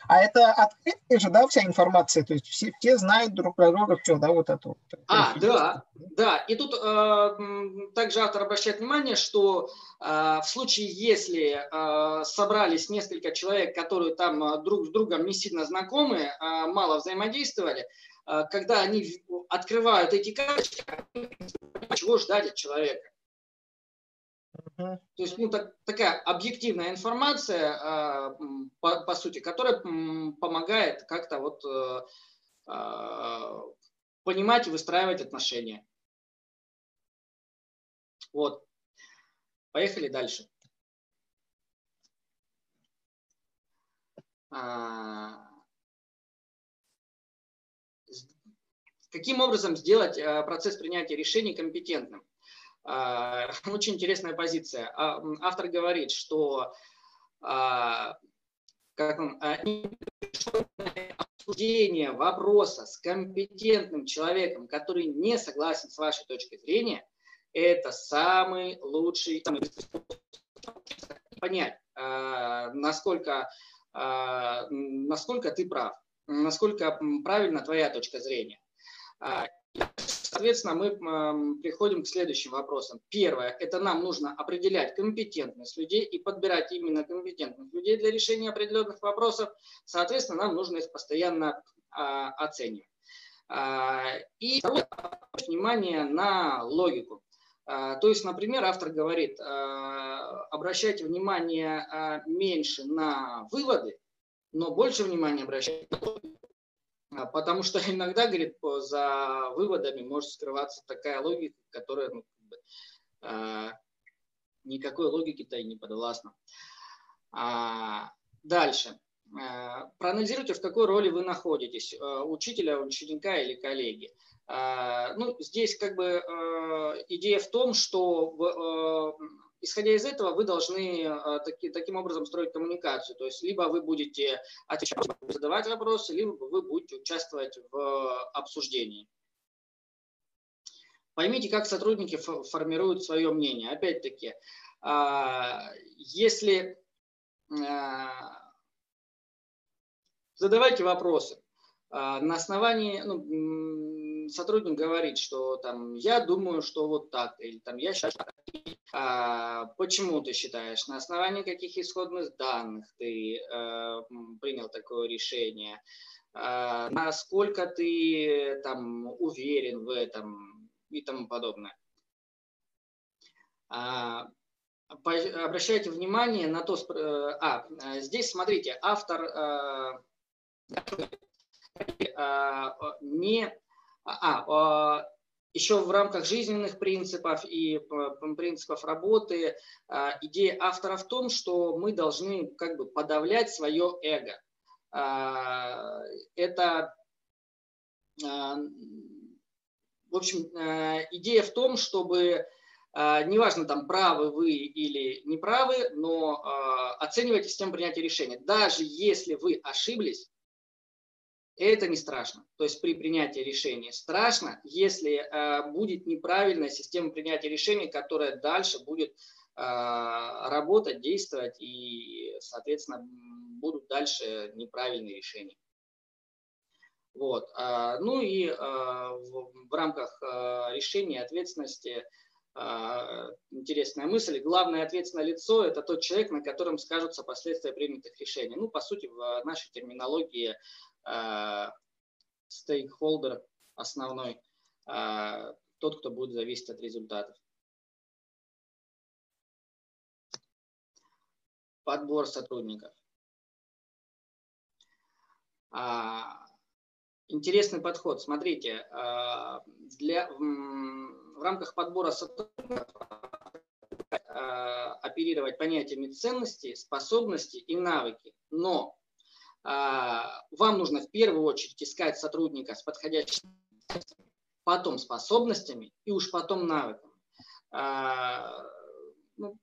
А это открытая же, да, вся информация, то есть все, все знают друг про друга все, да, вот это вот. А, да, да. И тут э, также автор обращает внимание, что э, в случае, если э, собрались несколько человек, которые там э, друг с другом не сильно знакомы, э, мало взаимодействовали, э, когда они открывают эти карточки, чего ждать от человека. То есть ну, так, такая объективная информация, а, по, по сути, которая помогает как-то вот э, а, понимать и выстраивать отношения. Вот. Поехали дальше. А, каким образом сделать процесс принятия решений компетентным? А, очень интересная позиция. А, автор говорит, что а, как он, обсуждение вопроса с компетентным человеком, который не согласен с вашей точкой зрения, это самый лучший понять, насколько, насколько ты прав, насколько правильна твоя точка зрения. Соответственно, мы приходим к следующим вопросам. Первое, это нам нужно определять компетентность людей и подбирать именно компетентных людей для решения определенных вопросов. Соответственно, нам нужно их постоянно а, оценивать. А, и второе, внимание на логику. А, то есть, например, автор говорит, обращайте внимание меньше на выводы, но больше внимания обращайте на логику. А, потому что иногда, говорит, за выводами может скрываться такая логика, которая ну, как бы, э, никакой логики-то и не подвластна. А, дальше. А, проанализируйте, в какой роли вы находитесь, учителя, ученика или коллеги. Ну, здесь как бы идея в том, что исходя из этого, вы должны э, таки, таким образом строить коммуникацию. То есть либо вы будете отвечать, задавать вопросы, либо вы будете участвовать в обсуждении. Поймите, как сотрудники формируют свое мнение. Опять-таки, а, если а, задавайте вопросы. А, на основании, ну, сотрудник говорит, что там, я думаю, что вот так, или там, я считаю, а, почему ты считаешь, на основании каких исходных данных ты а, принял такое решение, а, насколько ты там уверен в этом, и тому подобное. А, обращайте внимание на то, э, а, здесь смотрите, автор э, э, не, а, а, еще в рамках жизненных принципов и принципов работы идея автора в том, что мы должны как бы подавлять свое эго. Это в общем, э, идея в том, чтобы э, неважно, там, правы вы или неправы, но э, оценивайте систему принятия решения. Даже если вы ошиблись, это не страшно. То есть при принятии решения страшно, если будет неправильная система принятия решений, которая дальше будет работать, действовать и, соответственно, будут дальше неправильные решения. Вот. А, ну и а, в рамках а, решения ответственности интересная мысль. Главное ответственное лицо – это тот человек, на котором скажутся последствия принятых решений. Ну, по сути, в нашей терминологии стейкхолдер основной, тот, кто будет зависеть от результатов. Подбор сотрудников интересный подход. Смотрите, а, для, в рамках подбора сотрудников а, оперировать понятиями ценности, способности и навыки. Но а, вам нужно в первую очередь искать сотрудника с подходящими потом способностями и уж потом навыками. Ну,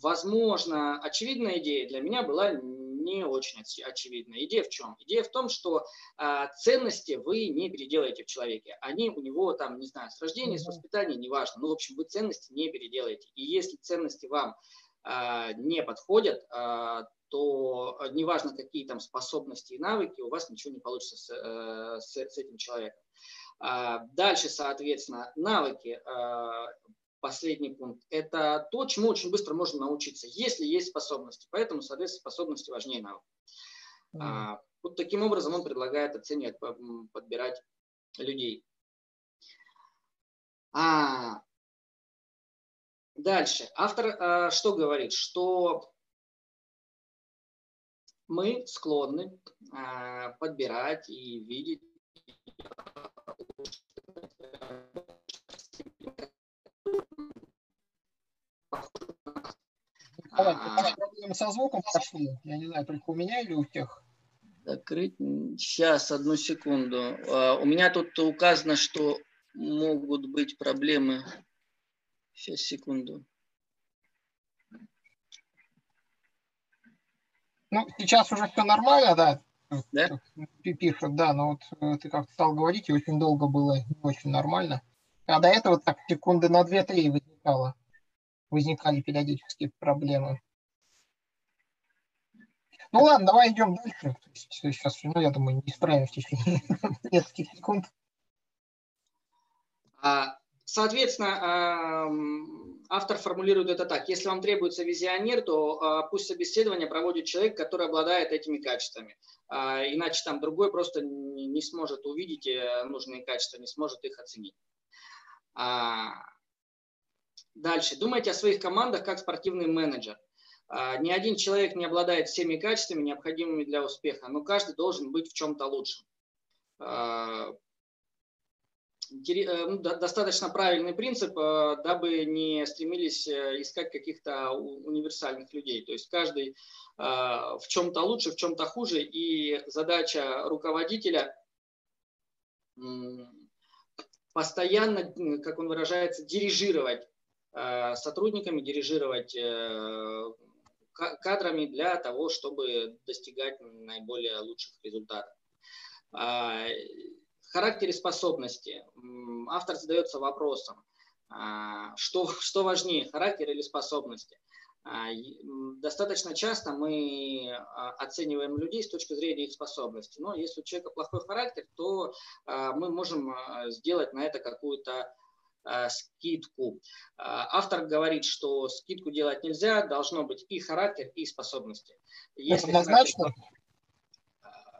возможно, очевидная идея для меня была не очень очевидна. Идея в чем? Идея в том, что а, ценности вы не переделаете в человеке. Они у него там, не знаю, с рождения, с воспитания, неважно. Ну, в общем, вы ценности не переделаете. И если ценности вам а, не подходят, а, то неважно, какие там способности и навыки, у вас ничего не получится с, э, с, с этим человеком. А, дальше, соответственно, навыки а, последний пункт, это то, чему очень быстро можно научиться, если есть способности. Поэтому, соответственно, способности важнее навыка. Mm. А, вот таким образом он предлагает оценивать, подбирать людей. А, дальше. Автор а, что говорит? Что мы склонны а, подбирать и видеть Николай, а... со звуком пошли. Я не знаю, только у меня или у всех? Закрыть. Сейчас, одну секунду. А, у меня тут указано, что могут быть проблемы. Сейчас, секунду. Ну, сейчас уже все нормально, да? Да? Пишут, да, но вот э, ты как стал говорить, и очень долго было не очень нормально. А до этого так секунды на 2-3 возникало возникали периодически проблемы. Ну ладно, давай идем дальше. Сейчас, ну, я думаю, не справимся в течение нескольких секунд. А, соответственно, автор формулирует это так. Если вам требуется визионер, то а, пусть собеседование проводит человек, который обладает этими качествами. А, иначе там другой просто не сможет увидеть э, нужные качества, не сможет их оценить. Дальше. Думайте о своих командах как спортивный менеджер. А, ни один человек не обладает всеми качествами, необходимыми для успеха, но каждый должен быть в чем-то лучшим. А, э, ну, достаточно правильный принцип, э, дабы не стремились э, искать каких-то универсальных людей. То есть каждый в чем-то лучше, в чем-то хуже, и задача руководителя постоянно, как он выражается, дирижировать сотрудниками, дирижировать кадрами для того, чтобы достигать наиболее лучших результатов. Характере способности автор задается вопросом, а, что, что важнее, характер или способности. А, достаточно часто мы а, оцениваем людей с точки зрения их способностей. Но если у человека плохой характер, то мы можем сделать на это какую-то скидку. Автор говорит, что скидку делать нельзя, должно быть и характер, и способности. Если Однозначно.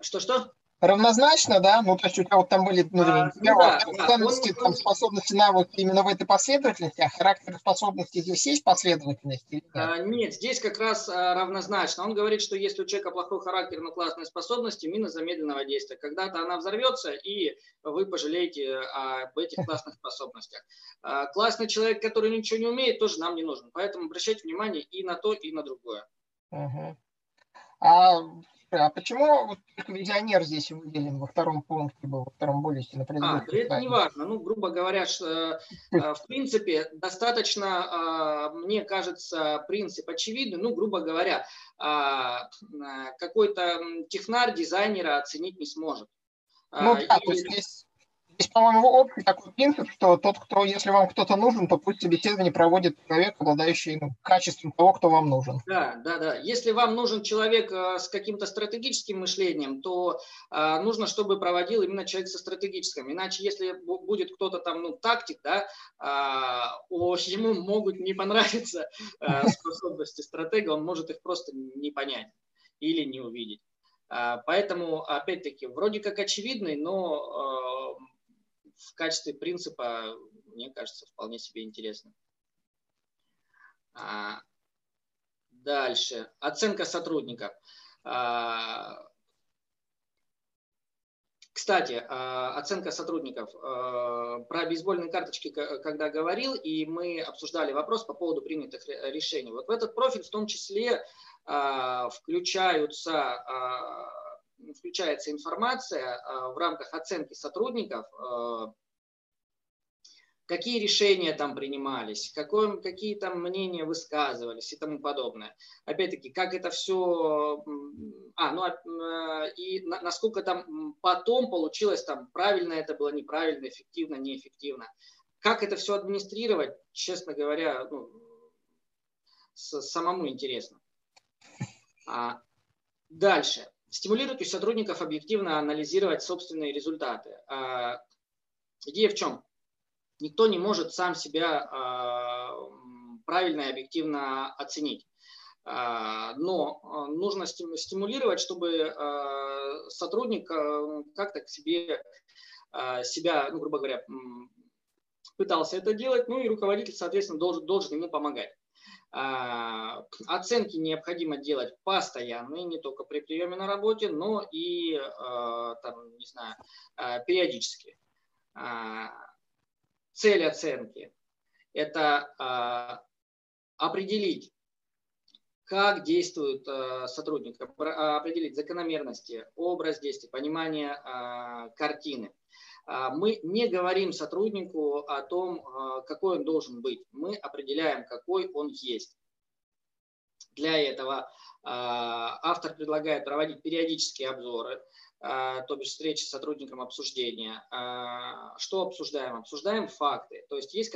Что-что? Равнозначно, да? Ну, то есть у тебя вот там были ну, а, ну, да, ценности, да. там, способности, навыки именно в этой последовательности, а характер способности здесь есть последовательность? А, нет, здесь как раз а, равнозначно. Он говорит, что если у человека плохой характер, но классные способности, мина замедленного действия. Когда-то она взорвется, и вы пожалеете об этих классных способностях. А, классный человек, который ничего не умеет, тоже нам не нужен. Поэтому обращайте внимание и на то, и на другое. Угу. А а почему вот визионер здесь выделен во втором пункте был, во втором полюсе на А, да это не важно. Ну, грубо говоря, что, э, в принципе, достаточно, э, мне кажется, принцип очевидный. Ну, грубо говоря, а, какой-то технарь дизайнера оценить не сможет. Ну, да, и... то есть здесь Здесь, по-моему, общий такой принцип, что тот, кто, если вам кто-то нужен, то пусть собеседование проводит человек, обладающий ну, качеством того, кто вам нужен. Да, да, да. Если вам нужен человек э, с каким-то стратегическим мышлением, то э, нужно, чтобы проводил именно человек со стратегическим. Иначе, если будет кто-то там, ну, тактик, да, э, ему могут не понравиться э, способности стратега, он может их просто не понять или не увидеть. Э, поэтому, опять-таки, вроде как очевидный, но э, в качестве принципа, мне кажется, вполне себе интересно. А, дальше. Оценка сотрудников. А, кстати, а, оценка сотрудников. Про бейсбольные карточки, когда говорил, и мы обсуждали вопрос по поводу принятых решений. Вот в этот профиль в том числе включаются включается информация а, в рамках оценки сотрудников, а, какие решения там принимались, какое, какие там мнения высказывались и тому подобное. Опять-таки, как это все, а, ну а, и насколько там потом получилось, там правильно это было, неправильно, эффективно, неэффективно. Как это все администрировать, честно говоря, ну, самому интересно. А, дальше. Стимулирует у сотрудников объективно анализировать собственные результаты. А, идея в чем? Никто не может сам себя а, правильно и объективно оценить. А, но нужно стимулировать, чтобы сотрудник как-то к себе себя, ну, грубо говоря, пытался это делать, ну и руководитель, соответственно, должен, должен ему помогать. А, оценки необходимо делать постоянные, не только при приеме на работе, но и а, там, не знаю, а, периодически. Цель оценки – это определить, как действует сотрудник, определить закономерности, образ действия, понимание картины – мы не говорим сотруднику о том, а, какой он должен быть. Мы определяем, какой он есть. Для этого а, автор предлагает проводить периодические обзоры, то бишь встречи с сотрудником обсуждения. Что обсуждаем? Обсуждаем факты. То есть есть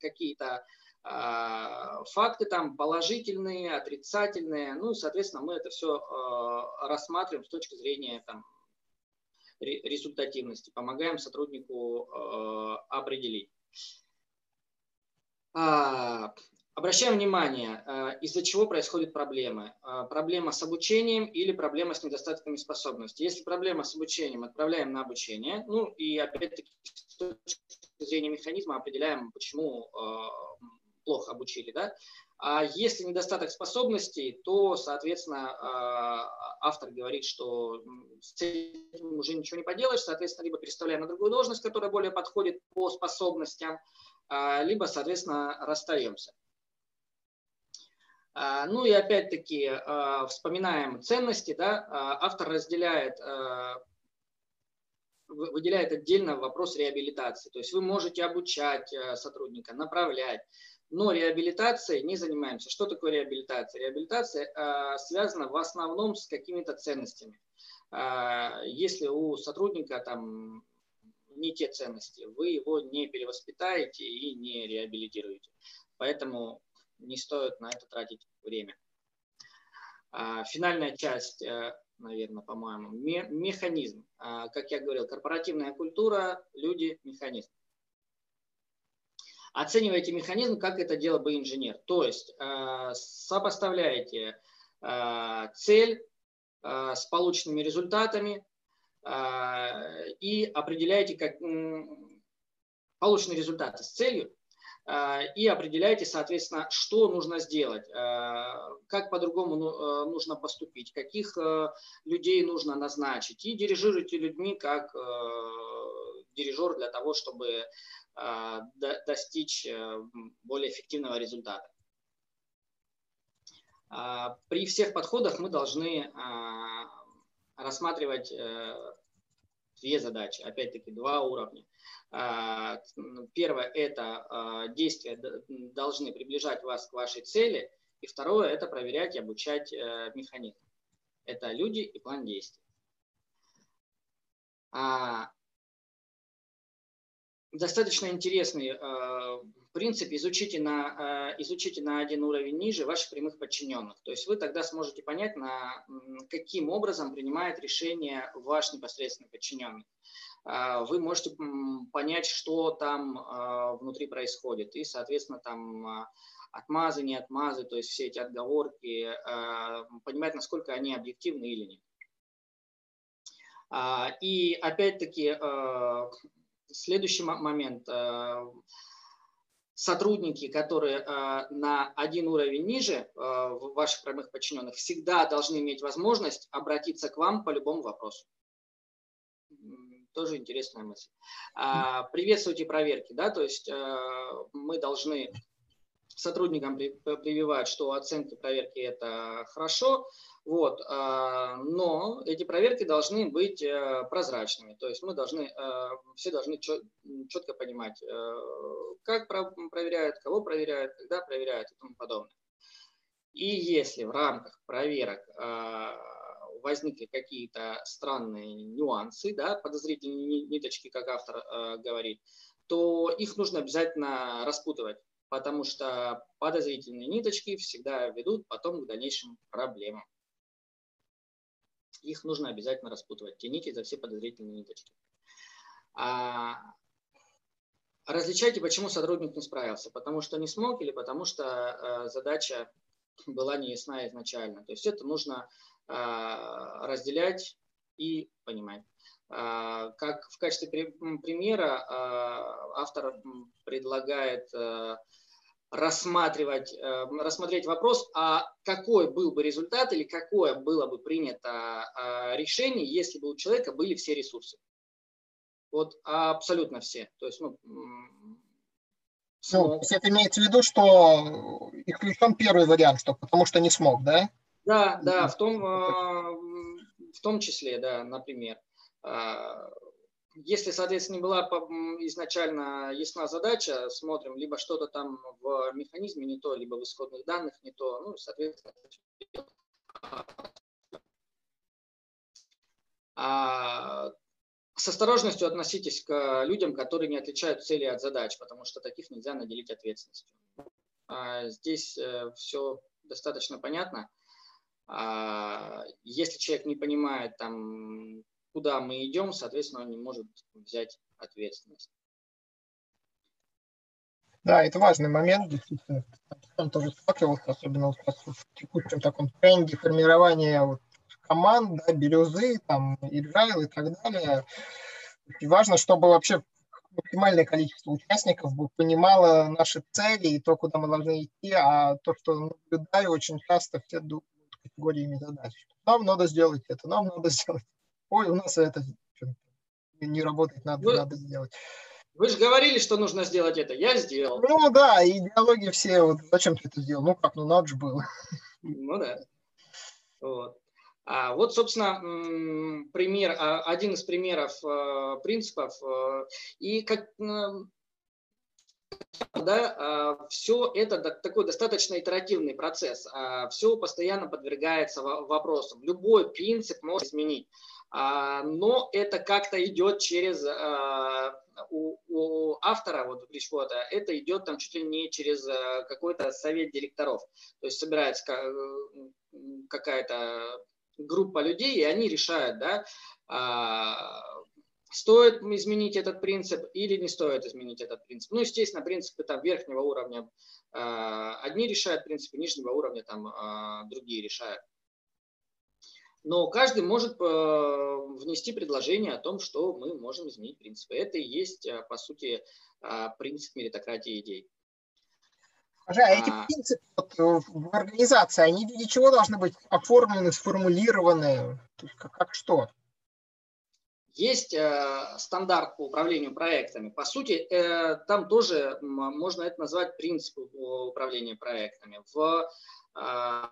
какие-то факты там положительные, отрицательные. Ну и, соответственно, мы это все рассматриваем с точки зрения там, результативности, помогаем сотруднику э, определить. А, обращаем внимание, э, из-за чего происходят проблемы. Э, проблема с обучением или проблема с недостатками способностей. Если проблема с обучением, отправляем на обучение. Ну и опять-таки с точки зрения механизма определяем, почему плохо обучили. Да? А если недостаток способностей, то, соответственно, а, автор говорит, что с этим уже ничего не поделаешь, соответственно, либо переставляем на другую должность, которая более подходит по способностям, а, либо, соответственно, расстаемся. А, ну и опять-таки вспоминаем ценности. Да? Автор разделяет, выделяет отдельно вопрос реабилитации. То есть вы можете обучать сотрудника, направлять, но реабилитацией не занимаемся. Что такое реабилитация? Реабилитация э, связана в основном с какими-то ценностями. Э, если у сотрудника там не те ценности, вы его не перевоспитаете и не реабилитируете. Поэтому не стоит на это тратить время. Э, финальная часть, э, наверное, по-моему, механизм. Как я говорил, корпоративная культура, люди, механизм. Оцениваете механизм, как это делал бы инженер. То есть э, сопоставляете э, цель э, с полученными результатами и определяете как, полученные результаты с целью и определяете, соответственно, что нужно сделать, как по-другому ну, нужно поступить, каких людей нужно назначить. И дирижируете людьми как дирижер для того, чтобы достичь э, более эффективного результата. А, при всех подходах мы должны а, рассматривать э, две задачи, опять-таки два уровня. Первое – это действия должны приближать вас к вашей цели, и второе – это проверять и обучать э, механизм. Это люди и план действий достаточно интересный э, принцип. Изучите на, э, изучите на один уровень ниже ваших прямых подчиненных. То есть вы тогда сможете понять, на, каким образом принимает решение ваш непосредственный подчиненный. Э, вы можете понять, что там внутри происходит. И, соответственно, там отмазы, не отмазы, то есть все эти отговорки, понимать, насколько они объективны или нет. И опять-таки Следующий момент. Э, сотрудники, которые э, на один уровень ниже э, ваших прямых подчиненных, всегда должны иметь возможность обратиться к вам по любому вопросу. Тоже интересная мысль. А, приветствуйте проверки, да, то есть мы должны сотрудникам прививать, что оценки проверки это хорошо, вот, а, но эти проверки должны быть э, прозрачными, то есть мы должны, э, все должны четко понимать, э, как проверяют, кого проверяют, когда проверяют и тому подобное. И если в рамках проверок а, возникли какие-то странные нюансы, да, подозрительные ниточки, как автор говорит, то их нужно обязательно распутывать, потому что подозрительные ниточки всегда ведут потом к дальнейшим проблемам их нужно обязательно распутывать. Тяните за все подозрительные ниточки. А, различайте, почему сотрудник не справился. Потому что не смог или потому что а, задача была не ясна изначально. То есть это нужно а, разделять и понимать. А, как в качестве примера а, автор предлагает а, рассматривать, э, рассмотреть вопрос, а какой был бы результат или какое было бы принято а, решение, если бы у человека были все ресурсы. Вот абсолютно все. То есть, ну, ну, то есть это имеется в виду, что исключен первый вариант, что потому что не смог, да? Да, да, в том, э, в том числе, да, например. Если, соответственно, не была изначально ясна задача, смотрим, либо что-то там в механизме не то, либо в исходных данных не то, ну, соответственно, а с осторожностью относитесь к людям, которые не отличают цели от задач, потому что таких нельзя наделить ответственностью. А здесь э, все достаточно понятно. А если человек не понимает там куда мы идем, соответственно, он не может взять ответственность. Да, это важный момент, действительно. Он тоже сталкивался, особенно в текущем таком тренде формирования вот команд, да, бирюзы, там, agile и так далее. И важно, чтобы вообще максимальное количество участников понимало наши цели и то, куда мы должны идти, а то, что наблюдаю, очень часто все думают категориями задач. Нам надо сделать это, нам надо сделать ой, у нас это не работает, надо, вы, надо сделать. Вы же говорили, что нужно сделать это, я сделал. Ну да, идеологии все, вот зачем ты это сделал? Ну как, ну надо же было. Ну да. Вот. А вот, собственно, пример, а, один из примеров э, принципов. Э, и как, да, а, все это такой достаточно итеративный процесс. А, все постоянно подвергается вопросам. Любой принцип можно изменить. Но это как-то идет через у, у автора, вот Гличвода, это идет там чуть ли не через какой-то совет директоров. То есть собирается какая-то группа людей, и они решают, да, стоит изменить этот принцип или не стоит изменить этот принцип. Ну, естественно, принципы там верхнего уровня одни решают, принципы нижнего уровня там другие решают. Но каждый может э, внести предложение о том, что мы можем изменить принципы. Это и есть, э, по сути, э, принцип меритократии идей. Скажи, а эти а. принципы вот, в организации, они в виде чего должны быть оформлены, сформулированы? То есть как, как что? Есть э, стандарт по управлению проектами. По сути, э, там тоже можно это назвать принципом управления проектами. В э,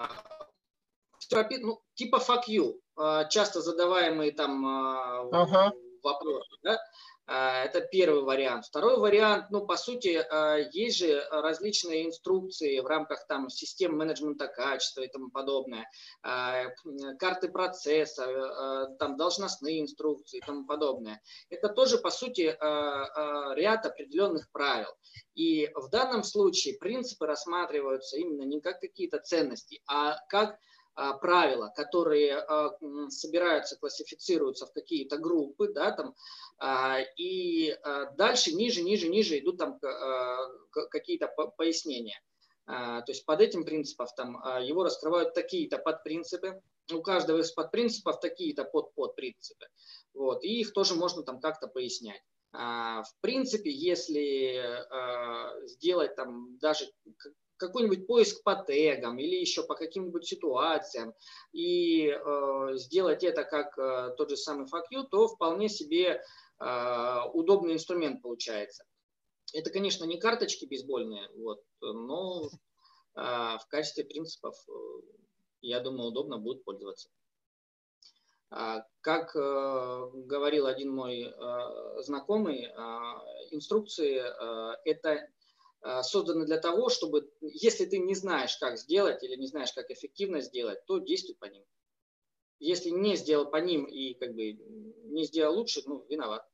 ну, типа fuck you, э, часто задаваемые там э, ага. вопросы. Да? А, это первый вариант. Второй вариант, ну, по сути, а, есть же различные инструкции в рамках там систем менеджмента качества и тому подобное, а, карты процесса, там должностные инструкции и тому подобное. Это тоже, по сути, ряд определенных правил. И в данном случае принципы рассматриваются именно не как какие-то ценности, а как а, правила, которые а, собираются, классифицируются в какие-то группы, да, там, а, и дальше ниже, ниже, ниже идут там какие-то пояснения. То есть под этим принципом там его раскрывают такие-то подпринципы, у каждого из подпринципов такие-то под-подпринципы. Вот, и их тоже можно там как-то пояснять. В принципе, если сделать там даже какой-нибудь поиск по тегам или еще по каким-нибудь ситуациям и э, сделать это как э, тот же самый FAQ, то вполне себе э, удобный инструмент получается. Это, конечно, не карточки бейсбольные, вот, но э, в качестве принципов, э, я думаю, удобно будет пользоваться. А, как э, говорил один мой э, знакомый, э, инструкции это созданы для того, чтобы, если ты не знаешь, как сделать или не знаешь, как эффективно сделать, то действуй по ним. Если не сделал по ним и как бы не сделал лучше, ну, виноват.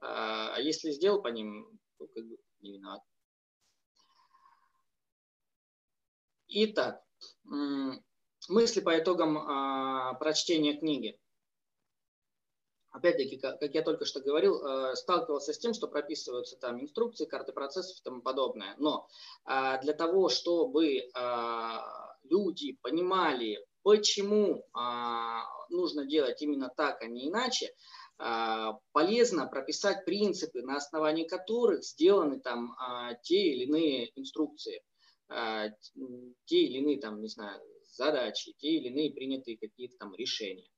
А, а если сделал по ним, то как бы не виноват. Итак, мысли по итогам а, прочтения книги опять-таки, как, я только что говорил, э, сталкивался с тем, что прописываются там инструкции, карты процессов и тому подобное. Но э, для того, чтобы э, люди понимали, почему нужно делать именно так, а не иначе, полезно прописать принципы, на основании которых сделаны там те или иные инструкции, те или иные там, не знаю, задачи, те или иные принятые какие-то там решения.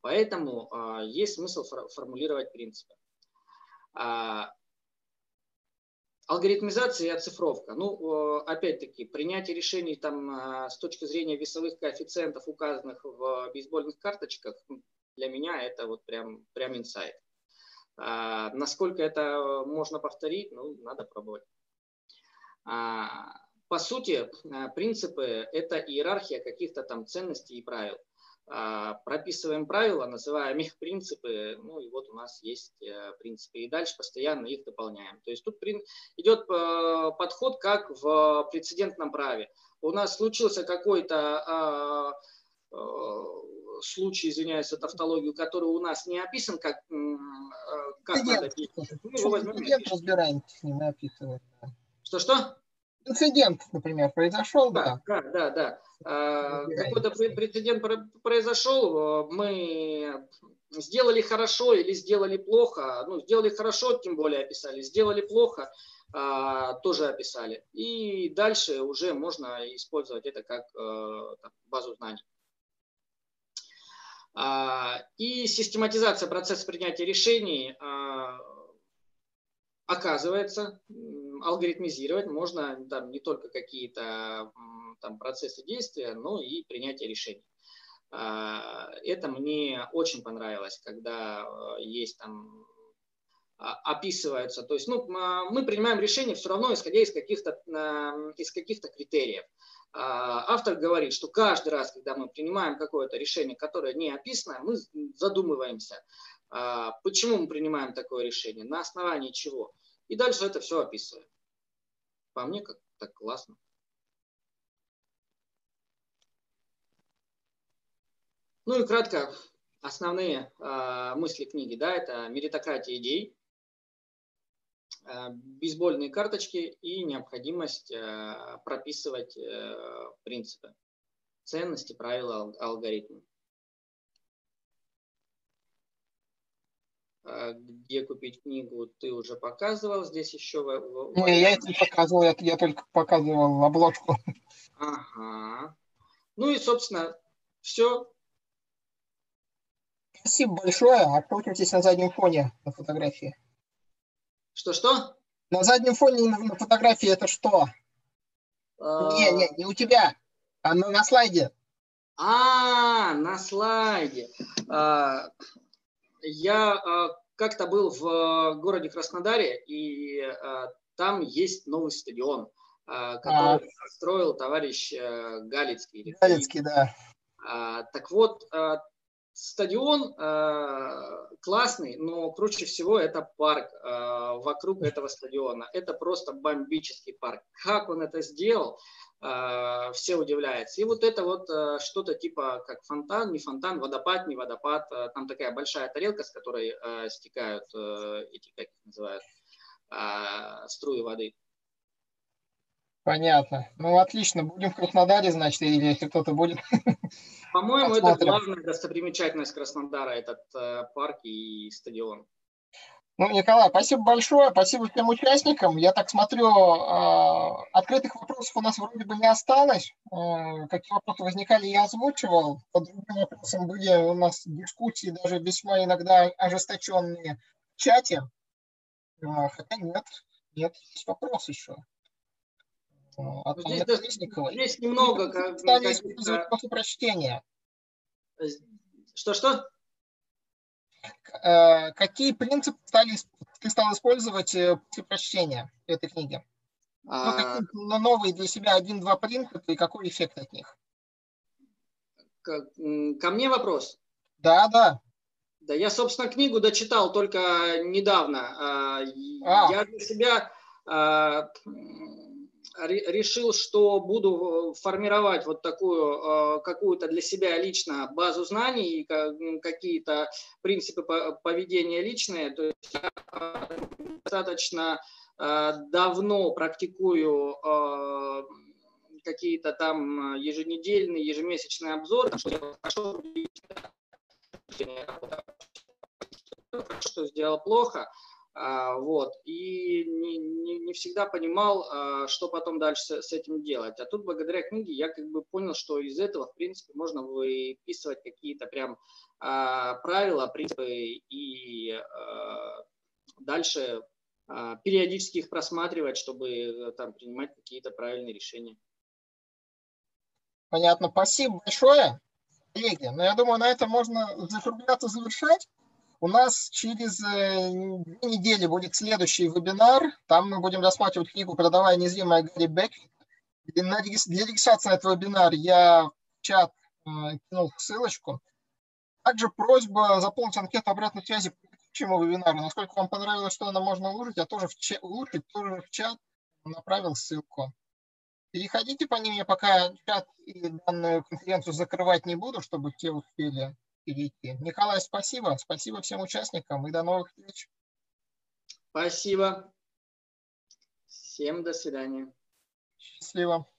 Поэтому а, есть смысл формулировать принципы. А, алгоритмизация и оцифровка. Ну, опять-таки, принятие решений там, а, с точки зрения весовых коэффициентов, указанных в бейсбольных карточках, для меня это вот прям, прям инсайт. Насколько это можно повторить, ну, надо пробовать. По сути, принципы – это иерархия каких-то там ценностей и правил. А, прописываем правила, называем их принципы, ну и вот у нас есть э, принципы, и дальше постоянно их дополняем. То есть тут идет э, подход как в прецедентном праве. У нас случился какой-то а, э, случай, извиняюсь за тавтологию, который у нас не описан, как, как надо писать. Мы его возьмем ним и описываем. Что-что? Инцидент, например, произошел, да. Да, да, да. А, какой-то прецедент произошел, мы сделали хорошо или сделали плохо, ну, сделали хорошо, тем более описали, сделали плохо, а, тоже описали. И дальше уже можно использовать это как э, базу знаний. А, и систематизация процесса принятия решений оказывается, алгоритмизировать можно там не только какие-то там процессы действия, но и принятие решений. А, это мне очень понравилось, когда э, есть там описываются. То есть ну, мы принимаем решение все равно исходя из каких-то из каких-то критериев. Автор говорит, что каждый раз, когда мы принимаем какое-то решение, которое не описано, мы задумываемся, почему мы принимаем такое решение, на основании чего. И дальше это все описываем. По мне, как так классно. Ну и кратко, основные э, мысли книги, да, это меритократия идей, э, бейсбольные карточки и необходимость э, прописывать э, принципы, ценности, правила, алгоритмы. Где купить книгу, ты уже показывал. Здесь еще... Не, я это не показывал, я, я только показывал обложку. Ага. Ну и, собственно, все. Спасибо большое. Открутитесь на заднем фоне на фотографии. Что-что? На заднем фоне на фотографии это что? А... Не, не, не у тебя, а на, на слайде. А, на слайде. А, я а, как-то был в городе Краснодаре, и а, там есть новый стадион, а, который а. строил товарищ а, Галицкий. Галицкий, да. Так вот, Стадион э, классный, но круче всего это парк э, вокруг этого стадиона. Это просто бомбический парк. Как он это сделал, э, все удивляются. И вот это вот э, что-то типа как фонтан, не фонтан, водопад, не водопад. Э, там такая большая тарелка, с которой э, стекают э, эти, как их называют, э, струи воды. Понятно. Ну, отлично. Будем в Краснодаре, значит, или если кто-то будет. По-моему, это главная достопримечательность Краснодара, этот э, парк и стадион. Ну, Николай, спасибо большое, спасибо всем участникам. Я так смотрю, э, открытых вопросов у нас вроде бы не осталось. Э, какие вопросы возникали, я озвучивал. По другим вопросам были у нас дискуссии, даже весьма иногда ожесточенные в чате. Э, хотя нет, нет, есть вопрос еще. А здесь, здесь немного как, стали использовать после прочтения. Что-что? Э, какие принципы стали, ты стал использовать э, после прочтения этой книги? А... Ну, новые для себя один-два принципа и какой эффект от них? Ко, ко мне вопрос? Да, да. Да, я, собственно, книгу дочитал только недавно. А. Я для себя а, решил, что буду э, формировать вот такую э, какую-то для себя лично базу знаний, какие-то принципы поведения личные. То есть я э, достаточно давно практикую какие-то там еженедельные, ежемесячные обзоры, что я хорошо, что сделал плохо. А, вот, и не, не, не всегда понимал, а, что потом дальше с этим делать. А тут благодаря книге я как бы понял, что из этого, в принципе, можно выписывать какие-то прям а, правила, принципы и дальше периодически их просматривать, чтобы там принимать какие-то правильные решения. Понятно. Спасибо большое, коллеги. Но ну, я думаю, на этом можно закругляться, завершать. У нас через э, две недели будет следующий вебинар. Там мы будем рассматривать книгу «Продавая неизмеримое Гарри Бек». Для регистрации на этот вебинар я в чат э, кинул ссылочку. Также просьба заполнить анкету обратной связи к текущему вебинару. Насколько вам понравилось, что она можно улучшить, я тоже в чат, улучшить, тоже в чат направил ссылку. Переходите по ним, я пока чат и данную конференцию закрывать не буду, чтобы все успели перейти. Николай, спасибо. Спасибо всем участникам и до новых встреч. Спасибо. Всем до свидания. Счастливо.